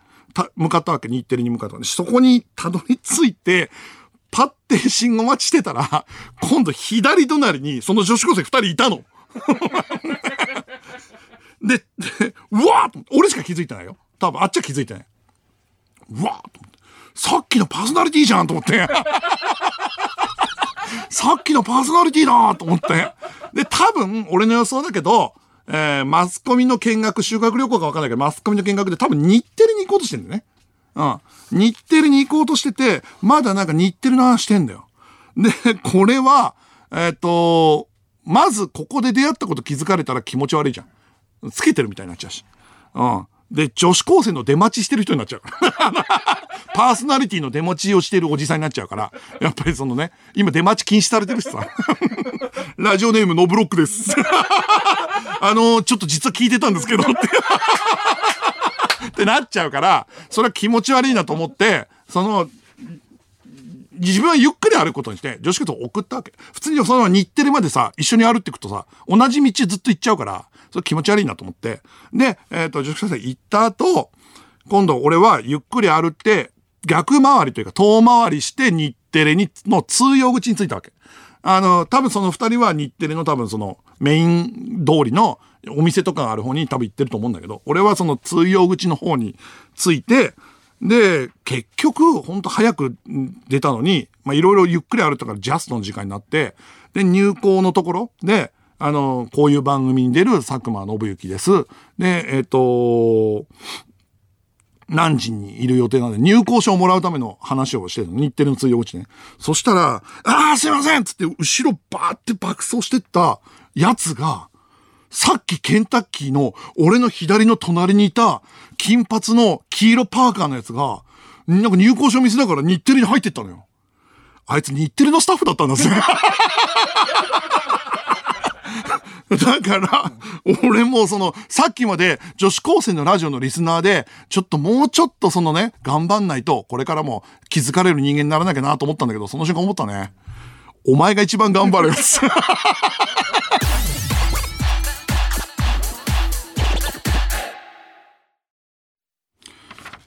向かったわけ、日テレに向かったわけ。そこにたどり着いて、パッて信号待ちしてたら、今度左隣にその女子高生二人いたの。<laughs> で、うわー俺しか気づいてないよ。多分あっちは気づいてない。うわ。さっきのパーソナリティじゃんと思って。<laughs> さっきのパーソナリティだと思って。で、多分、俺の予想だけど、えー、マスコミの見学、修学旅行かわかんないけど、マスコミの見学で多分日テレに行こうとしてんだよね。うん。日テレに行こうとしてて、まだなんか日テレの話してんだよ。で、これは、えっ、ー、と、まずここで出会ったこと気づかれたら気持ち悪いじゃん。つけてるみたいになっちゃうし。うん。で、女子高生の出待ちしてる人になっちゃう。<laughs> パーソナリティの出待ちをしてるおじさんになっちゃうから、やっぱりそのね、今出待ち禁止されてるしさ。<laughs> ラジオネームノブロックです。<laughs> あのー、ちょっと実は聞いてたんですけどって。ってなっちゃうから、それは気持ち悪いなと思って、その、自分はゆっくり歩くことにして、女子高生を送ったわけ。普通にその日テレまでさ、一緒に歩っていくとさ、同じ道ずっと行っちゃうから、それ気持ち悪いなと思って。で、えっ、ー、と、女子高生行った後、今度俺はゆっくり歩って、逆回りというか遠回りして日テレにの通用口に着いたわけ。あの、多分その二人は日テレの多分そのメイン通りのお店とかがある方に多分行ってると思うんだけど、俺はその通用口の方に着いて、で、結局、ほんと早く出たのに、まいろいろゆっくり歩いたからジャストの時間になって、で、入校のところで、あの、こういう番組に出る佐久間信之です。で、えっ、ー、と、何時にいる予定なんで、入校証をもらうための話をしてるの。日テレの通用口ね。そしたら、ああ、すいませんつって、後ろバーって爆走してったやつが、さっきケンタッキーの俺の左の隣にいた金髪の黄色パーカーのやつが、なんか入校証見せながら日テレに入ってったのよ。あいつ日テレのスタッフだったんですよ。<laughs> だから、俺もその、さっきまで女子高生のラジオのリスナーで、ちょっともうちょっとそのね、頑張んないと、これからも気づかれる人間にならなきゃなと思ったんだけど、その瞬間思ったね。お前が一番頑張るやつ。<laughs>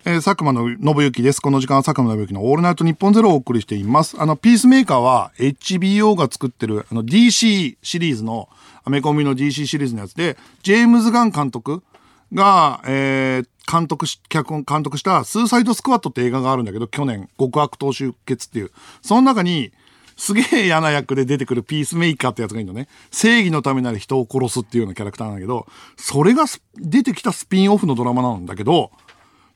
えー、佐久間の信之です。この時間は佐久間信之のオールナイト日本ゼロをお送りしています。あの、ピースメーカーは HBO が作ってる、あの、DC シリーズの、アメコミの DC シリーズのやつで、ジェームズ・ガン監督が、えー、監督し、脚本監督したスーサイド・スクワットって映画があるんだけど、去年、極悪党集結っていう。その中に、すげえ嫌な役で出てくるピースメーカーってやつがいるのね。正義のためなら人を殺すっていうようなキャラクターなんだけど、それが出てきたスピンオフのドラマなんだけど、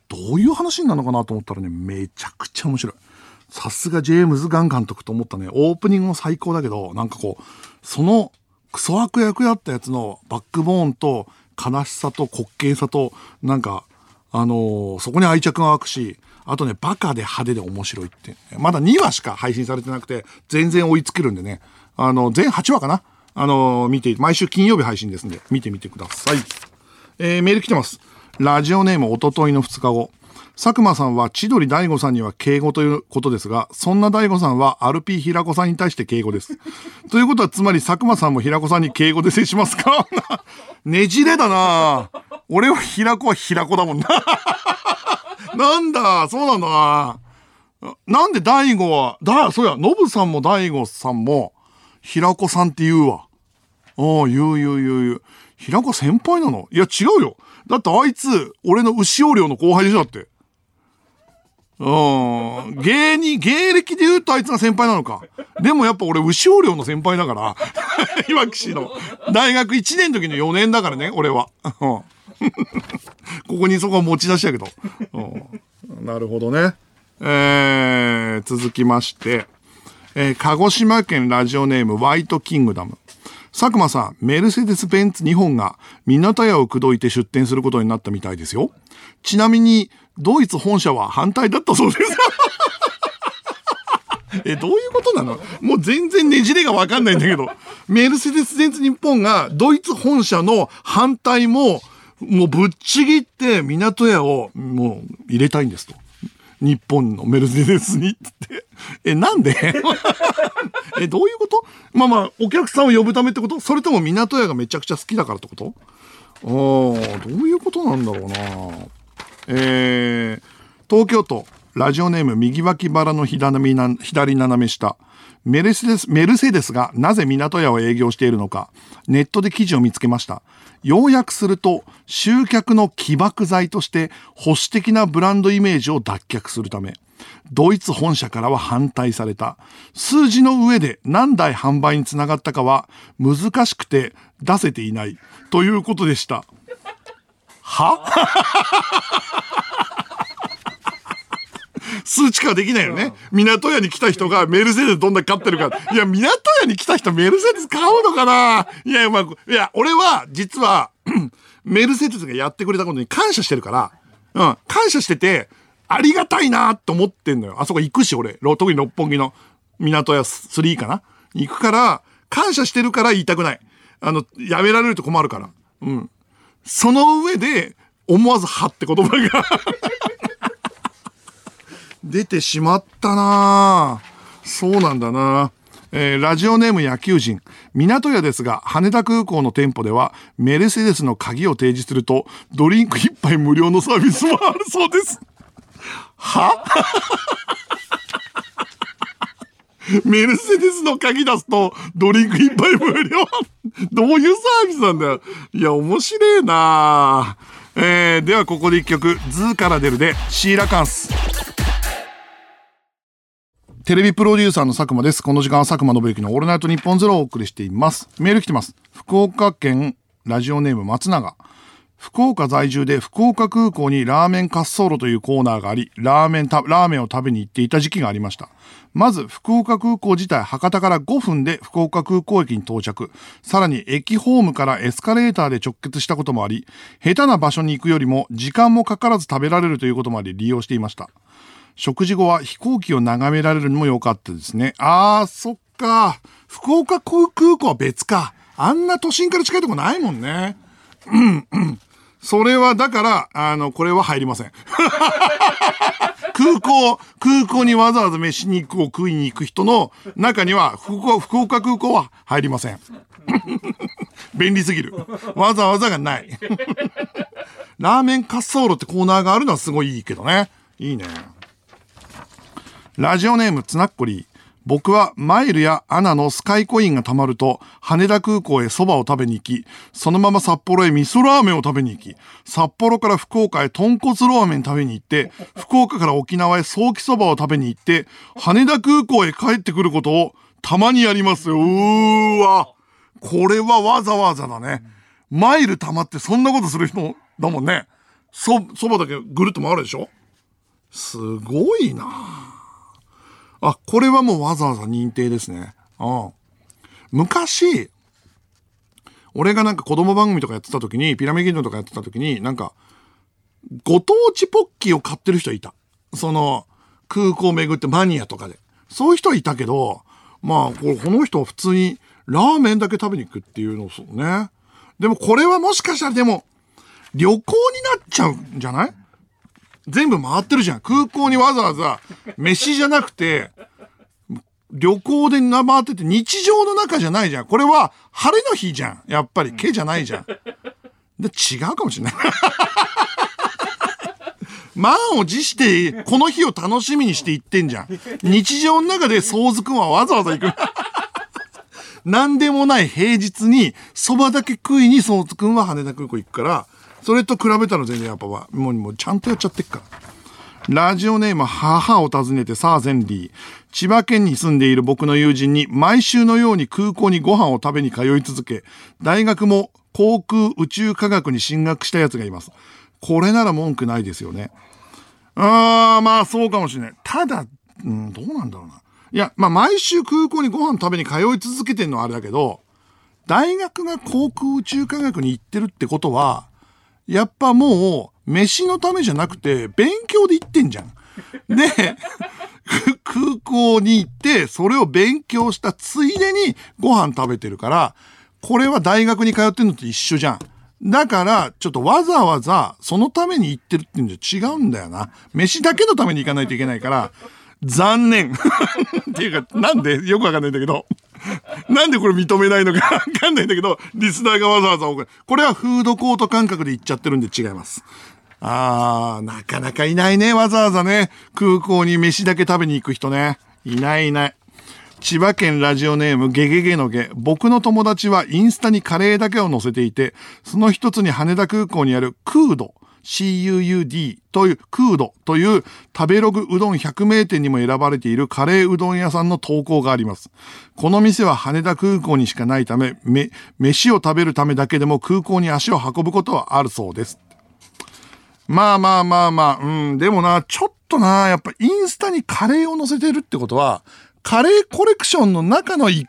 どういう話になるのかなと思ったらね、めちゃくちゃ面白い。さすがジェームズ・ガン監督と思ったね。オープニングも最高だけど、なんかこう、そのクソ悪役やったやつのバックボーンと悲しさと滑稽さと、なんか、あのーそこに愛着が湧くし、あとね、バカで派手で面白いって、まだ2話しか配信されてなくて、全然追いつけるんでね。あの、全8話かな？あのー見て、毎週金曜日配信ですんで、見てみてください。えーメール来てます。ラジオネームおとといの2日後。佐久間さんは千鳥大悟さんには敬語ということですが、そんな大悟さんは RP 平子さんに対して敬語です。<laughs> ということはつまり佐久間さんも平子さんに敬語で接しますか？ねじれだな俺は平子は平子だもんな。<laughs> なんだ、そうなんだな。なんで大悟は、だ、そうや、ノブさんも大悟さんも平子さんって言うわ。ああ、言う言う言う言う。平子先輩なの？いや、違うよ。だってあいつ、俺の牛尾寮の後輩でしょ、だって。うん。芸人、芸歴で言うとあいつが先輩なのか。でもやっぱ俺、牛尾寮の先輩だから。<laughs> いわき市の。大学1年の時の4年だからね、俺は。うんここにそこは持ち出しやけど。うんなるほどね。えー、続きまして、えー鹿児島県ラジオネーム、ワイトキングダム。佐久間さん、メルセデス・ベンツ2本が港屋を口説いて出店することになったみたいですよ。ちなみに、ドイツ本社は反対だったそうです。<laughs> え、どういうことなの？もう全然ねじれがわかんないんだけど、メルセデス・ベンツ日本がドイツ本社の反対も、もうぶっちぎって港屋をもう入れたいんですと。日本のメルセデスにって。<laughs> え、なんで？<laughs> え、どういうこと？まあまあ、お客さんを呼ぶためってこと？それとも港屋がめちゃくちゃ好きだからってこと？ああ、どういうことなんだろうな。えー、東京都、ラジオネーム右脇腹の左斜め左斜め下。メルセデス、メルセデスがなぜ港屋を営業しているのか、ネットで記事を見つけました。要約すると、集客の起爆剤として保守的なブランドイメージを脱却するため、ドイツ本社からは反対された。数字の上で何台販売につながったかは難しくて出せていないということでした。は？数値化できないよね。港屋に来た人がメルセデスどんだけ買ってるか。いや、港屋に来た人メルセデス買うのかないや、まあ、いや、俺は、実は、<clears throat> メルセデスがやってくれたことに感謝してるから、うん、感謝してて、ありがたいなと思ってんのよ。あそこ行くし、俺。ろ特に六本木の港屋3かな行くから、感謝してるから言いたくない。あの、やめられると困るから。うん。その上で、思わずはって言葉が出てしまったなそうなんだなえーラジオネーム野球人。港屋ですが、羽田空港の店舗では、メルセデスの鍵を提示すると、ドリンク一杯無料のサービスもあるそうです。は？<laughs> メルセデスの鍵出すと、ドリンク一杯無料どういうサービスなんだよ。いや、面白いなえー、ではここで一曲、ズーカラデルで、シーラカンス。テレビプロデューサーの佐久間です。この時間は佐久間宣行のオールナイトニッポンゼロをお送りしています。メール来てます。福岡県ラジオネーム松永。福岡在住で福岡空港にラーメン滑走路というコーナーがあり、ラーメン、ラーメンを食べに行っていた時期がありました。まず、福岡空港自体、博多から5分で福岡空港駅に到着。さらに、駅ホームからエスカレーターで直結したこともあり、下手な場所に行くよりも、時間もかからず食べられるということまで利用していました。食事後は飛行機を眺められるのも良かったですね。あー、そっか。福岡空港は別か。あんな都心から近いとこないもんね。うん、うん。それは、だから、あの、これは入りません。<laughs> 空港、空港にわざわざ飯に行くを食いに行く人の中には、福岡、福岡空港は入りません。<laughs> 便利すぎる。わざわざがない。ラーメン滑走路ってコーナーがあるのはすごいいいけどね。いいね。ラジオネームつなっこりー。僕はマイルやアナのスカイコインが貯まると羽田空港へ蕎麦を食べに行き、そのまま札幌へ味噌ラーメンを食べに行き、札幌から福岡へ豚骨ラーメン食べに行って、福岡から沖縄へソーキそばを食べに行って、羽田空港へ帰ってくることをたまにやりますよ。うーわ。これはわざわざだね。マイル貯まってそんなことする人だもんね。そ、そばだけぐるっと回るでしょ？すごいなあ、これはもうわざわざ認定ですね。うん。昔、俺がなんか子供番組とかやってた時に、ピラミッドとかやってた時に、なんか、ご当地ポッキーを買ってる人いた。その、空港を巡ってマニアとかで。そういう人いたけど、まあ、これこの人は普通にラーメンだけ食べに行くっていうのそうね。でもこれはもしかしたらでも、旅行になっちゃうんじゃない？全部回ってるじゃん。空港にわざわざ飯じゃなくて、旅行で回ってて日常の中じゃないじゃん。これは晴れの日じゃん。やっぱり毛じゃないじゃん。で、違うかもしれない。<laughs> 満を持して、この日を楽しみにして行ってんじゃん。日常の中で相続はわざわざ行く。<laughs> なんでもない平日に、蕎麦だけ食いに相続くんは羽田空港行くから、それと比べたら全然やっぱもう、もうちゃんとやっちゃってっから。ラジオネーム母を訪ねてさあゼンリー。千葉県に住んでいる僕の友人に毎週のように空港にご飯を食べに通い続け、大学も航空宇宙科学に進学したやつがいます。これなら文句ないですよね。あー、まあそうかもしれない。ただ、うん、どうなんだろうな。いや、まあ毎週空港にご飯食べに通い続けてんのはあれだけど、大学が航空宇宙科学に行ってるってことは、やっぱもう、飯のためじゃなくて、勉強で行ってんじゃん。で、<laughs> 空港に行って、それを勉強したついでにご飯食べてるから、これは大学に通ってんのと一緒じゃん。だから、ちょっとわざわざ、そのために行ってるっていうんじゃ違うんだよな。飯だけのために行かないといけないから、残念。<laughs> っていうか、なんで？よくわかんないんだけど。なんでこれ認めないのかわかんないんだけど、リスナーがわざわざ送る。これはフードコート感覚で行っちゃってるんで違います。あー、なかなかいないね、わざわざね。空港に飯だけ食べに行く人ね。いないいない。千葉県ラジオネームゲゲゲのゲ。僕の友達はインスタにカレーだけを載せていて、その一つに羽田空港にあるクード。CUUD という、クードという食べログうどん100名店にも選ばれているカレーうどん屋さんの投稿があります。この店は羽田空港にしかないため、め、飯を食べるためだけでも空港に足を運ぶことはあるそうです。まあまあまあまあ、うん、でもな、ちょっとな、やっぱインスタにカレーを載せてるってことは、カレーコレクションの中の一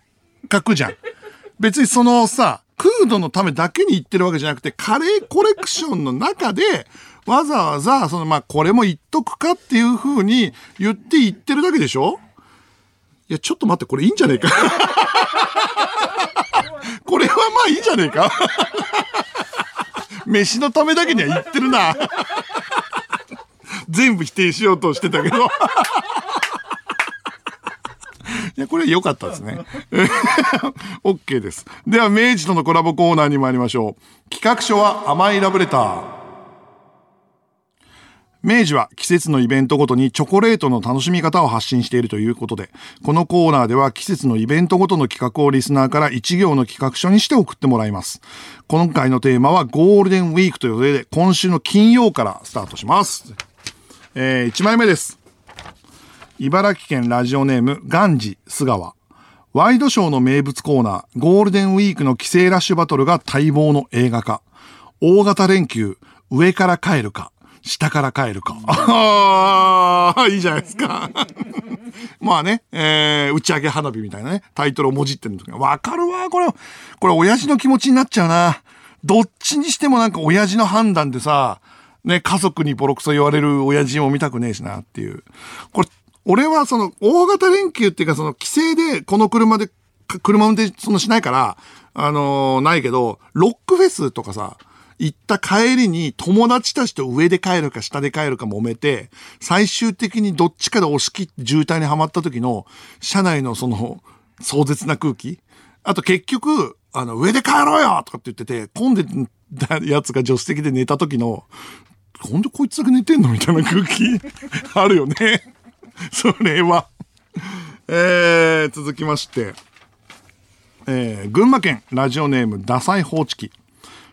角じゃん。別にそのさ、クードのためだけに言ってるわけじゃなくて、カレーコレクションの中で、わざわざ、その、まあ、これも言っとくかっていう風に言って言ってるだけでしょ？いや、ちょっと待って、これいいんじゃねえか。<laughs> これはまあいいんじゃねえか。飯のためだけには言ってるな。全部否定しようとしてたけど。いや、これ良かったですね。<laughs> OK です。では、明治とのコラボコーナーに参りましょう。企画書は甘いラブレター。明治は季節のイベントごとにチョコレートの楽しみ方を発信しているということで、このコーナーでは季節のイベントごとの企画をリスナーから一行の企画書にして送ってもらいます。今回のテーマはゴールデンウィークということで、今週の金曜からスタートします。えー、1枚目です。茨城県ラジオネーム、ガンジ、菅川。ワイドショーの名物コーナー、ゴールデンウィークの帰省ラッシュバトルが待望の映画化。大型連休、上から帰るか、下から帰るか。ああ、いいじゃないですか。<laughs> まあね、えー、打ち上げ花火みたいなね、タイトルをもじってるんですが、わかるわ、これ。これ、親父の気持ちになっちゃうな。どっちにしてもなんか親父の判断でさ、ね、家族にボロクソ言われる親父も見たくねえしなっていう。これ、俺はその大型連休っていうかその規制でこの車で、車運転そのしないから、あのー、ないけど、ロックフェスとかさ、行った帰りに友達たちと上で帰るか下で帰るか揉めて、最終的にどっちかで押し切って渋滞にはまった時の、車内のその、壮絶な空気。あと結局、あの、上で帰ろうよとかって言ってて、混んでたやつが助手席で寝た時の、なんでこいつだけ寝てんのみたいな空気 <laughs> あるよね。<laughs> それは。えー、続きまして。えー、群馬県ラジオネームダサい放置機。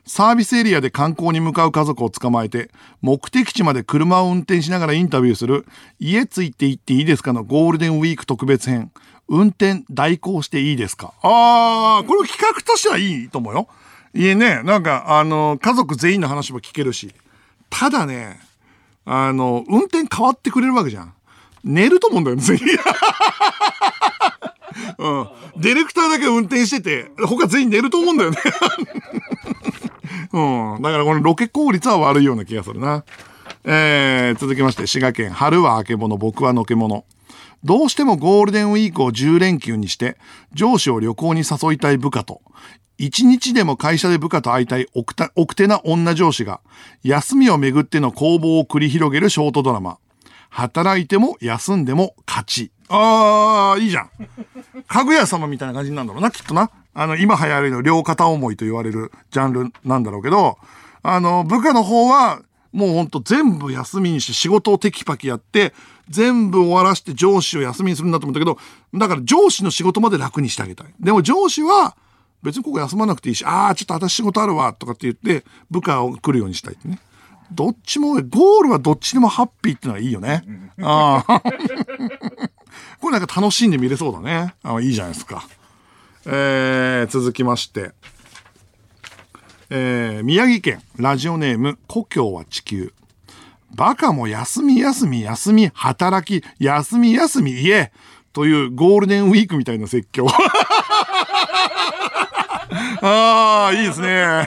サービスエリアで観光に向かう家族を捕まえて、目的地まで車を運転しながらインタビューする、家ついて行っていいですかのゴールデンウィーク特別編。運転代行していいですかあー、これ企画としてはいいと思うよ。いえね、なんか、あの、家族全員の話も聞けるし。ただね、あの、運転変わってくれるわけじゃん。寝ると思うんだよね、<laughs> うん。ディレクターだけ運転してて、他全員寝ると思うんだよね。<laughs> うん。だからこのロケ効率は悪いような気がするな。えー、続きまして、滋賀県、春はあけぼの、僕はのけもの。どうしてもゴールデンウィークを10連休にして、上司を旅行に誘いたい部下と、一日でも会社で部下と会いたい奥手な女上司が、休みをめぐっての攻防を繰り広げるショートドラマ。働いても休んでも勝ち。ああ、いいじゃん。<laughs> かぐや様みたいな感じなんだろうな、きっとな。あの、今流行りの両肩思いと言われるジャンルなんだろうけど、あの、部下の方は、もうほんと全部休みにして仕事をテキパキやって、全部終わらして上司を休みにするんだと思ったけど、だから上司の仕事まで楽にしてあげたい。でも上司は、別にここ休まなくていいし、ああ、ちょっと私仕事あるわ、とかって言って、部下を来るようにしたいってね。どっちも、ゴールはどっちでもハッピーってのはいいよね。ああ。<laughs> これなんか楽しんで見れそうだね。あいいじゃないですか。えー、続きまして。えー、宮城県、ラジオネーム、故郷は地球。バカも休み休み休み働き、休み休み家というゴールデンウィークみたいな説教。<laughs> ああ、いいですね。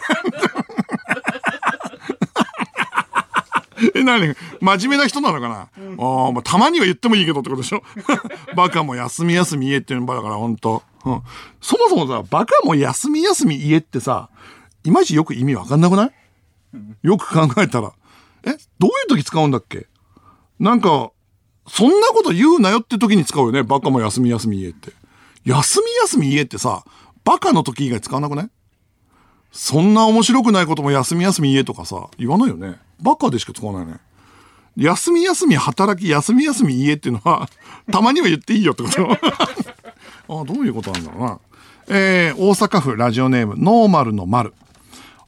え、なに真面目な人なのかな、うん、あまあ、たまには言ってもいいけどってことでしょ？<laughs> バカも休み休み家っていうのだから本当、うん、そもそもさ、バカも休み休み家ってさ、いまいちよく意味わかんなくない？よく考えたら。えどういう時使うんだっけ？なんか、そんなこと言うなよって時に使うよね。バカも休み休み家って。休み休み家ってさ、バカの時以外使わなくない？そんな面白くないことも休み休み家とかさ、言わないよね。バカでしか使わないね。休み休み働き、休み休み家っていうのは、<laughs> たまには言っていいよってこと <laughs> あどういうことなんだろうな。えー、大阪府ラジオネーム、ノーマルの丸。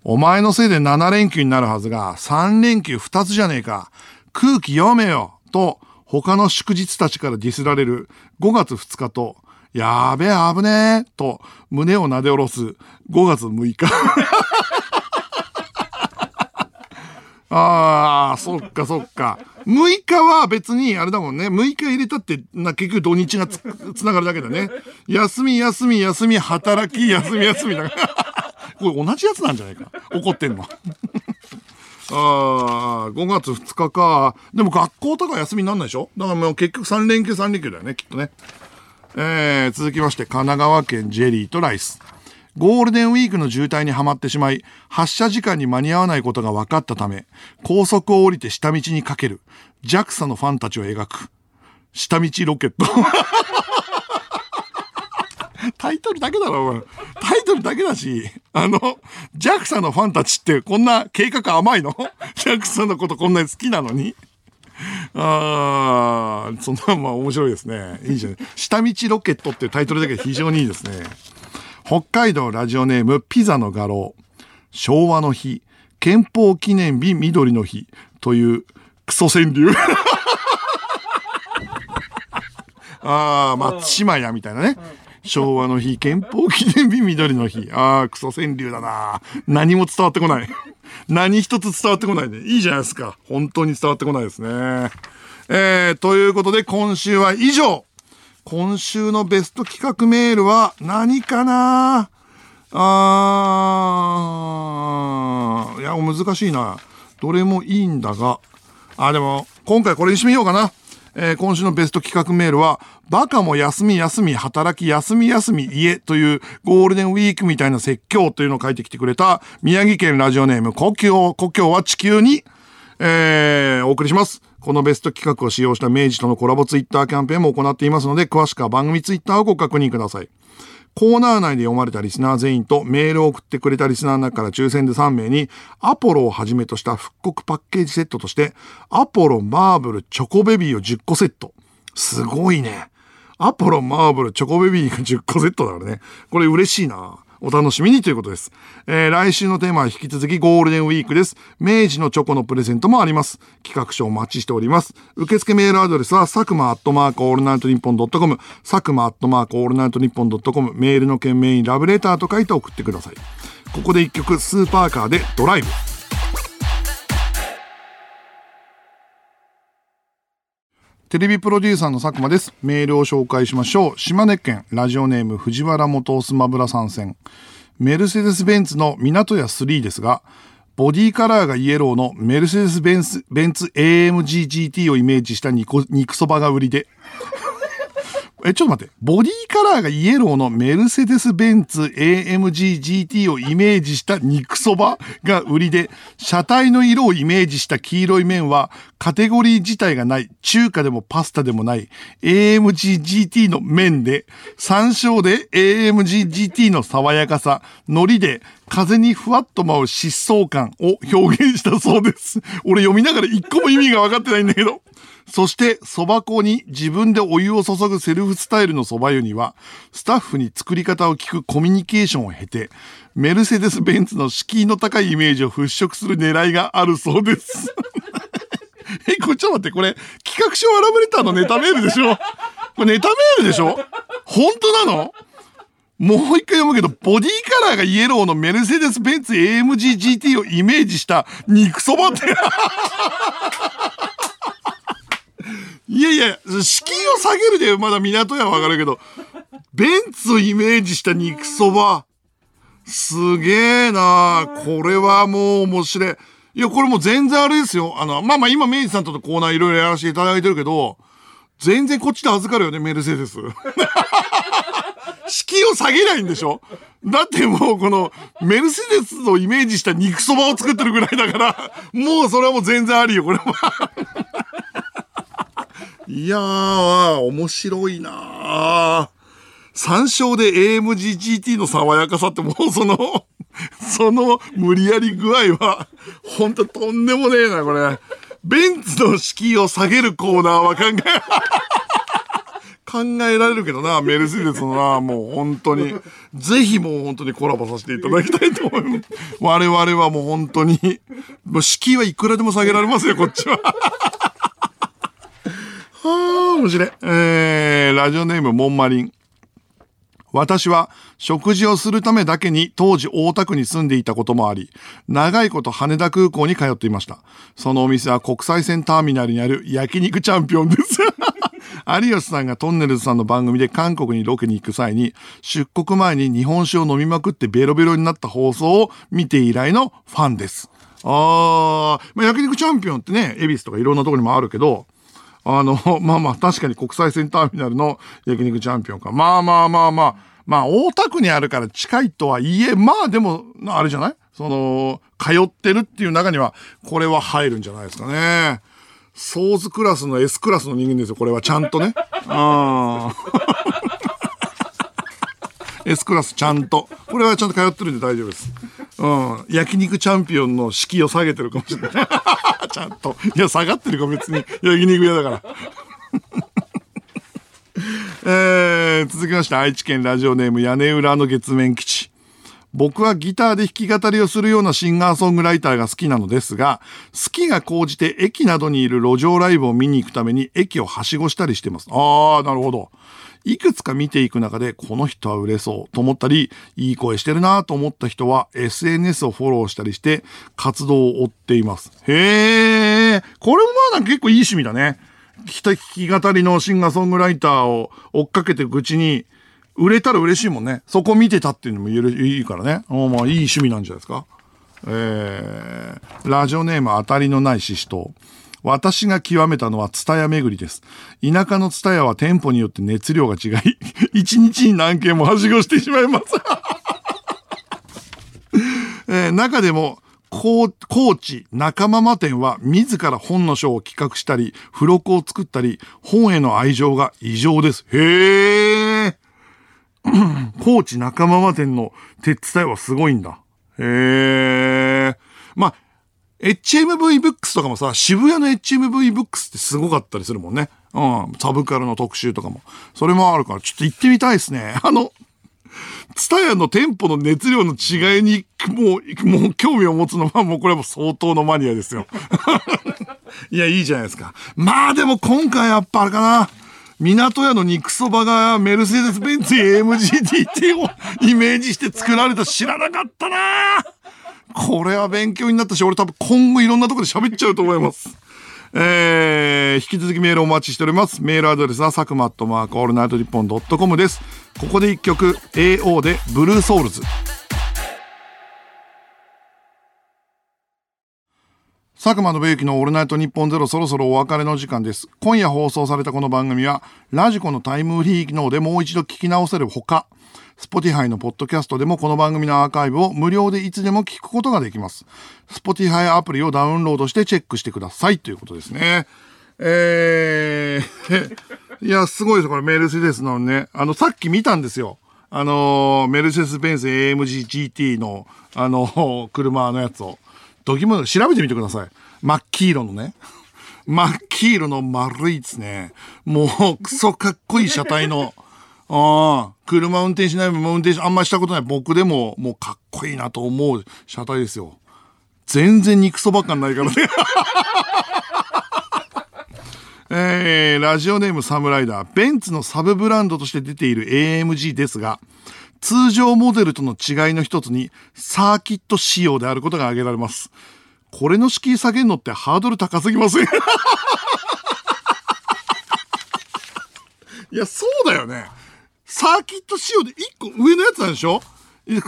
お前のせいで7連休になるはずが、3連休2つじゃねえか。空気読めよと、他の祝日たちからディスられる5月2日と、やべえ、危ねえ、と胸をなで下ろす5月6日。<laughs> ああ、そっかそっか。6日は別にあれだもんね。6日入れたって、な、結局土日がつ、つながるだけだね。休み、休み、休み、働き、休み、休みだから。<laughs> これ同じやつなんじゃないか？怒ってんの。<laughs> ああ、5月2日か。でも学校とか休みになんないでしょ？だからもう結局3連休3連休だよね、きっとね。えー、続きまして、神奈川県ジェリーとライス。ゴールデンウィークの渋滞にはまってしまい、発車時間に間に合わないことが分かったため、高速を降りて下道にかける、JAXA のファンたちを描く、下道ロケット。<laughs> タイトルだけだろ、お前。タイトルだけだし、あの、JAXA のファンたちってこんな計画甘いの <laughs> ?JAXA のことこんなに好きなのに？ああ、そんな、まあ面白いですね。いいじゃん。下道ロケットっていうタイトルだけで非常にいいですね。北海道ラジオネームピザの画廊。昭和の日、憲法記念日緑の日というクソ川柳。<laughs> ああ、松島屋みたいなね。昭和の日、憲法記念日、緑の日。ああ、クソ川柳だな。何も伝わってこない。何一つ伝わってこないね。いいじゃないですか。本当に伝わってこないですね。えー、ということで今週は以上。今週のベスト企画メールは何かな？あー、いや、難しいな。どれもいいんだが。あ、でも、今回これにしてみようかな。えー、今週のベスト企画メールは、バカも休み休み働き休み休み家というゴールデンウィークみたいな説教というのを書いてきてくれた宮城県ラジオネーム故郷、故郷は地球に、えー、お送りします。このベスト企画を使用した明治とのコラボツイッターキャンペーンも行っていますので、詳しくは番組ツイッターをご確認ください。コーナー内で読まれたリスナー全員とメールを送ってくれたリスナーの中から抽選で3名に、アポロをはじめとした復刻パッケージセットとして、アポロマーブルチョコベビーを10個セット。すごいね。アポロマーブルチョコベビーが10個セットだからね。これ嬉しいな。お楽しみにということです。えー、来週のテーマは引き続きゴールデンウィークです。明治のチョコのプレゼントもあります。企画書をお待ちしております。受付メールアドレスは、佐久間アットマークオールナイトニッポンドットコム、佐久間アットマークオールナイトニッポンドットコム、メールの件名にラブレターと書いて送ってください。ここで一曲、スーパーカーでドライブ。テレビプロデューサーの佐久間です。メールを紹介しましょう。島根県ラジオネーム藤原元スマブラ参戦。メルセデス・ベンツの港屋さんですが、ボディカラーがイエローのメルセデス・ベンツベンツ AMG GT をイメージした肉そばが売りで、え、ちょっと待って。ボディカラーがイエローのメルセデス・ベンツ AMG GT をイメージした肉そばが売りで、車体の色をイメージした黄色い麺はカテゴリー自体がない、中華でもパスタでもない AMG GT の麺で、山椒で AMG GT の爽やかさ、海苔で風にふわっと舞う疾走感を表現したそうです。俺読みながら一個も意味が分かってないんだけど。そして、蕎麦粉に自分でお湯を注ぐセルフスタイルの蕎麦湯には、スタッフに作り方を聞くコミュニケーションを経て、メルセデス・ベンツの敷居の高いイメージを払拭する狙いがあるそうです。<laughs> え、これちょっと待って、これ、企画書はラブレターのネタメールでしょ？これネタメールでしょ？本当なの？もう一回読むけど、ボディカラーがイエローのメルセデス・ベンツ AMG GT をイメージした肉そばっていやいや、敷居を下げるでまだ港屋はわかるけど、ベンツをイメージした肉そば。すげえなこれはもう面白い。いや、これもう全然あれですよ。あの、まあまあ今明治さんとのコーナーいろいろやらせていただいてるけど、全然こっちで預かるよね、メルセデス。<laughs> 敷居を下げないんでしょ？だってもうこのメルセデスをイメージした肉そばを作ってるぐらいだから、もうそれはもう全然ありよ、これは。いやー、面白いなー。山椒で AMGGT の爽やかさってもうその <laughs> その無理やり具合は、ほんととんでもねえな、これ。ベンツの敷居を下げるコーナーは考え、<laughs> 考えられるけどな、メルセデスのな、もう本当に。ぜひもう本当にコラボさせていただきたいと思います。我々はもう本当に、もう敷居はいくらでも下げられますよ、こっちは。はあ、面白い。えー、ラジオネームモンマリン。私は食事をするためだけに当時大田区に住んでいたこともあり、長いこと羽田空港に通っていました。そのお店は国際線ターミナルにある焼肉チャンピオンです。<laughs> 有吉さんがトンネルズさんの番組で韓国にロケに行く際に、出国前に日本酒を飲みまくってベロベロになった放送を見て以来のファンです。あー、まあ、焼肉チャンピオンってね、恵比寿とかいろんなとこにもあるけど、あの、<laughs> まあまあ、確かに国際線ターミナルの焼肉チャンピオンか。まあまあまあまあ、まあ、大田区にあるから近いとはいえ、まあでも、あれじゃない？その、通ってるっていう中には、これは入るんじゃないですかね。ソーズクラスの S クラスの人間ですよ、これはちゃんとね。あ S <laughs> クラスちゃんと。これはちゃんと通ってるんで大丈夫です。うん。焼肉チャンピオンの敷居を下げてるかもしれない。<laughs> ちゃんと。いや、下がってるか別に。焼肉屋だから。<laughs> えー、続きまして、愛知県ラジオネーム屋根裏の月面基地。僕はギターで弾き語りをするようなシンガーソングライターが好きなのですが、好きが高じて駅などにいる路上ライブを見に行くために駅をはしごしたりしてます。ああ、なるほど。いくつか見ていく中で、この人は売れそうと思ったり、いい声してるなと思った人は、SNS をフォローしたりして、活動を追っています。へえ、これもまあ結構いい趣味だね。弾き語りのシンガーソングライターを追っかけていくうちに、売れたら嬉しいもんね。そこ見てたっていうのも言える、いいからね。まあいい趣味なんじゃないですか。えー、ラジオネーム当たりのないシシトウ。私が極めたのはツタヤ巡りです。田舎のツタヤは店舗によって熱量が違い、<laughs> 一日に何件もはしごしてしまいます。<laughs> えー、中でも、高知仲間間店は自ら本の書を企画したり、付録を作ったり、本への愛情が異常です。へえ。<coughs> 高知仲間間店の手伝いはすごいんだ。へえ。まあ、HMV ブックスとかもさ、渋谷の HMV ブックスってすごかったりするもんね。うん。サブカルの特集とかも。それもあるから、ちょっと行ってみたいですね。<laughs> あの、ツタヤの店舗の熱量の違いに、もう、もう興味を持つのは、もうこれはもう相当のマニアですよ。<laughs> いや、いいじゃないですか。まあでも今回やっぱあれかな。港屋の肉そばがメルセデス・ベンツ AMG GT をイメージして作られた知らなかったなこれは勉強になったし、俺多分今後いろんなところで喋っちゃうと思います。<laughs> えー、引き続きメールお待ちしております。メールアドレスは、佐久間アットマークオールナイトニッポンドットコムです。ここで一曲、AO でブルーソウルズ。佐久間信之のオールナイトニッポンゼロそろそろお別れの時間です。今夜放送されたこの番組は、ラジコのタイムフリー機能でもう一度聞き直せるほか、Spotify のポッドキャストでもこの番組のアーカイブを無料でいつでも聞くことができます。Spotify アプリをダウンロードしてチェックしてくださいということですね。えー、<laughs> いや、すごいですこれメルセデスのね。あの、さっき見たんですよ。あのメルセデス・ベンス AMG GT の、あの車のやつを。ドキュメント調べてみてください。真っ黄色のね。真っ黄色の丸いですね。もう、クソかっこいい車体の。ああ、車運転しないも運転しあんましたことない僕でももうかっこいいなと思う車体ですよ。全然肉そば感ないからね。<laughs> えー、ラジオネームサムライダー。ベンツのサブブランドとして出ている AMG ですが、通常モデルとの違いの一つにサーキット仕様であることが挙げられます。これの敷居下げるのってハードル高すぎません？<laughs> いや、そうだよね。サーキット仕様で1個上のやつなんでしょ？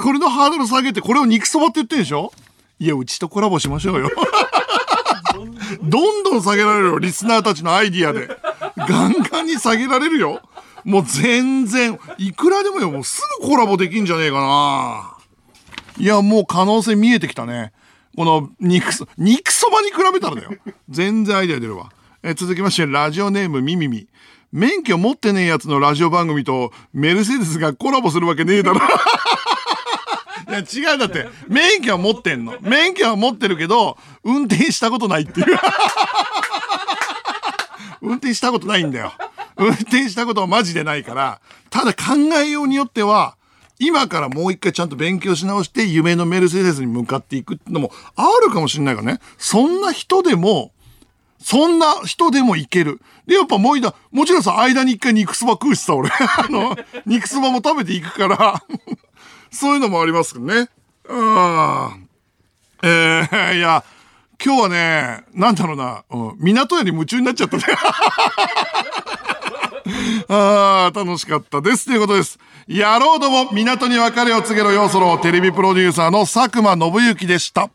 これのハードル下げて、これを肉そばって言ってんでしょ？いや、うちとコラボしましょうよ。<laughs> どんどん下げられるよ、リスナーたちのアイディアで。ガンガンに下げられるよ。もう全然、いくらでもよ、もうすぐコラボできんじゃねえかな。いや、もう可能性見えてきたね。この肉そ、肉そばに比べたらだよ。全然アイデア出るわ。え続きまして、ラジオネームみみみ。免許持ってねえやつのラジオ番組とメルセデスがコラボするわけねえだろ。<laughs> いや違うだって、免許は持ってんの。免許は持ってるけど、運転したことないっていう。<laughs> 運転したことないんだよ。運転したことはマジでないから、ただ考えようによっては、今からもう一回ちゃんと勉強し直して夢のメルセデスに向かっていくってのもあるかもしれないからね。そんな人でも、そんな人でもいける。で、やっぱもういだ、もちろんさ、間に一回肉そば食うしさ、俺。<laughs> あの、肉そばも食べていくから <laughs> そういうのもありますけどね。うん。えー、<laughs> いや、今日はね、なんだろうな、うん、港屋に夢中になっちゃったね。ああ、楽しかったです。ということです。やろうども、港に別れを告げろよそろ、テレビプロデューサーの佐久間信之でした。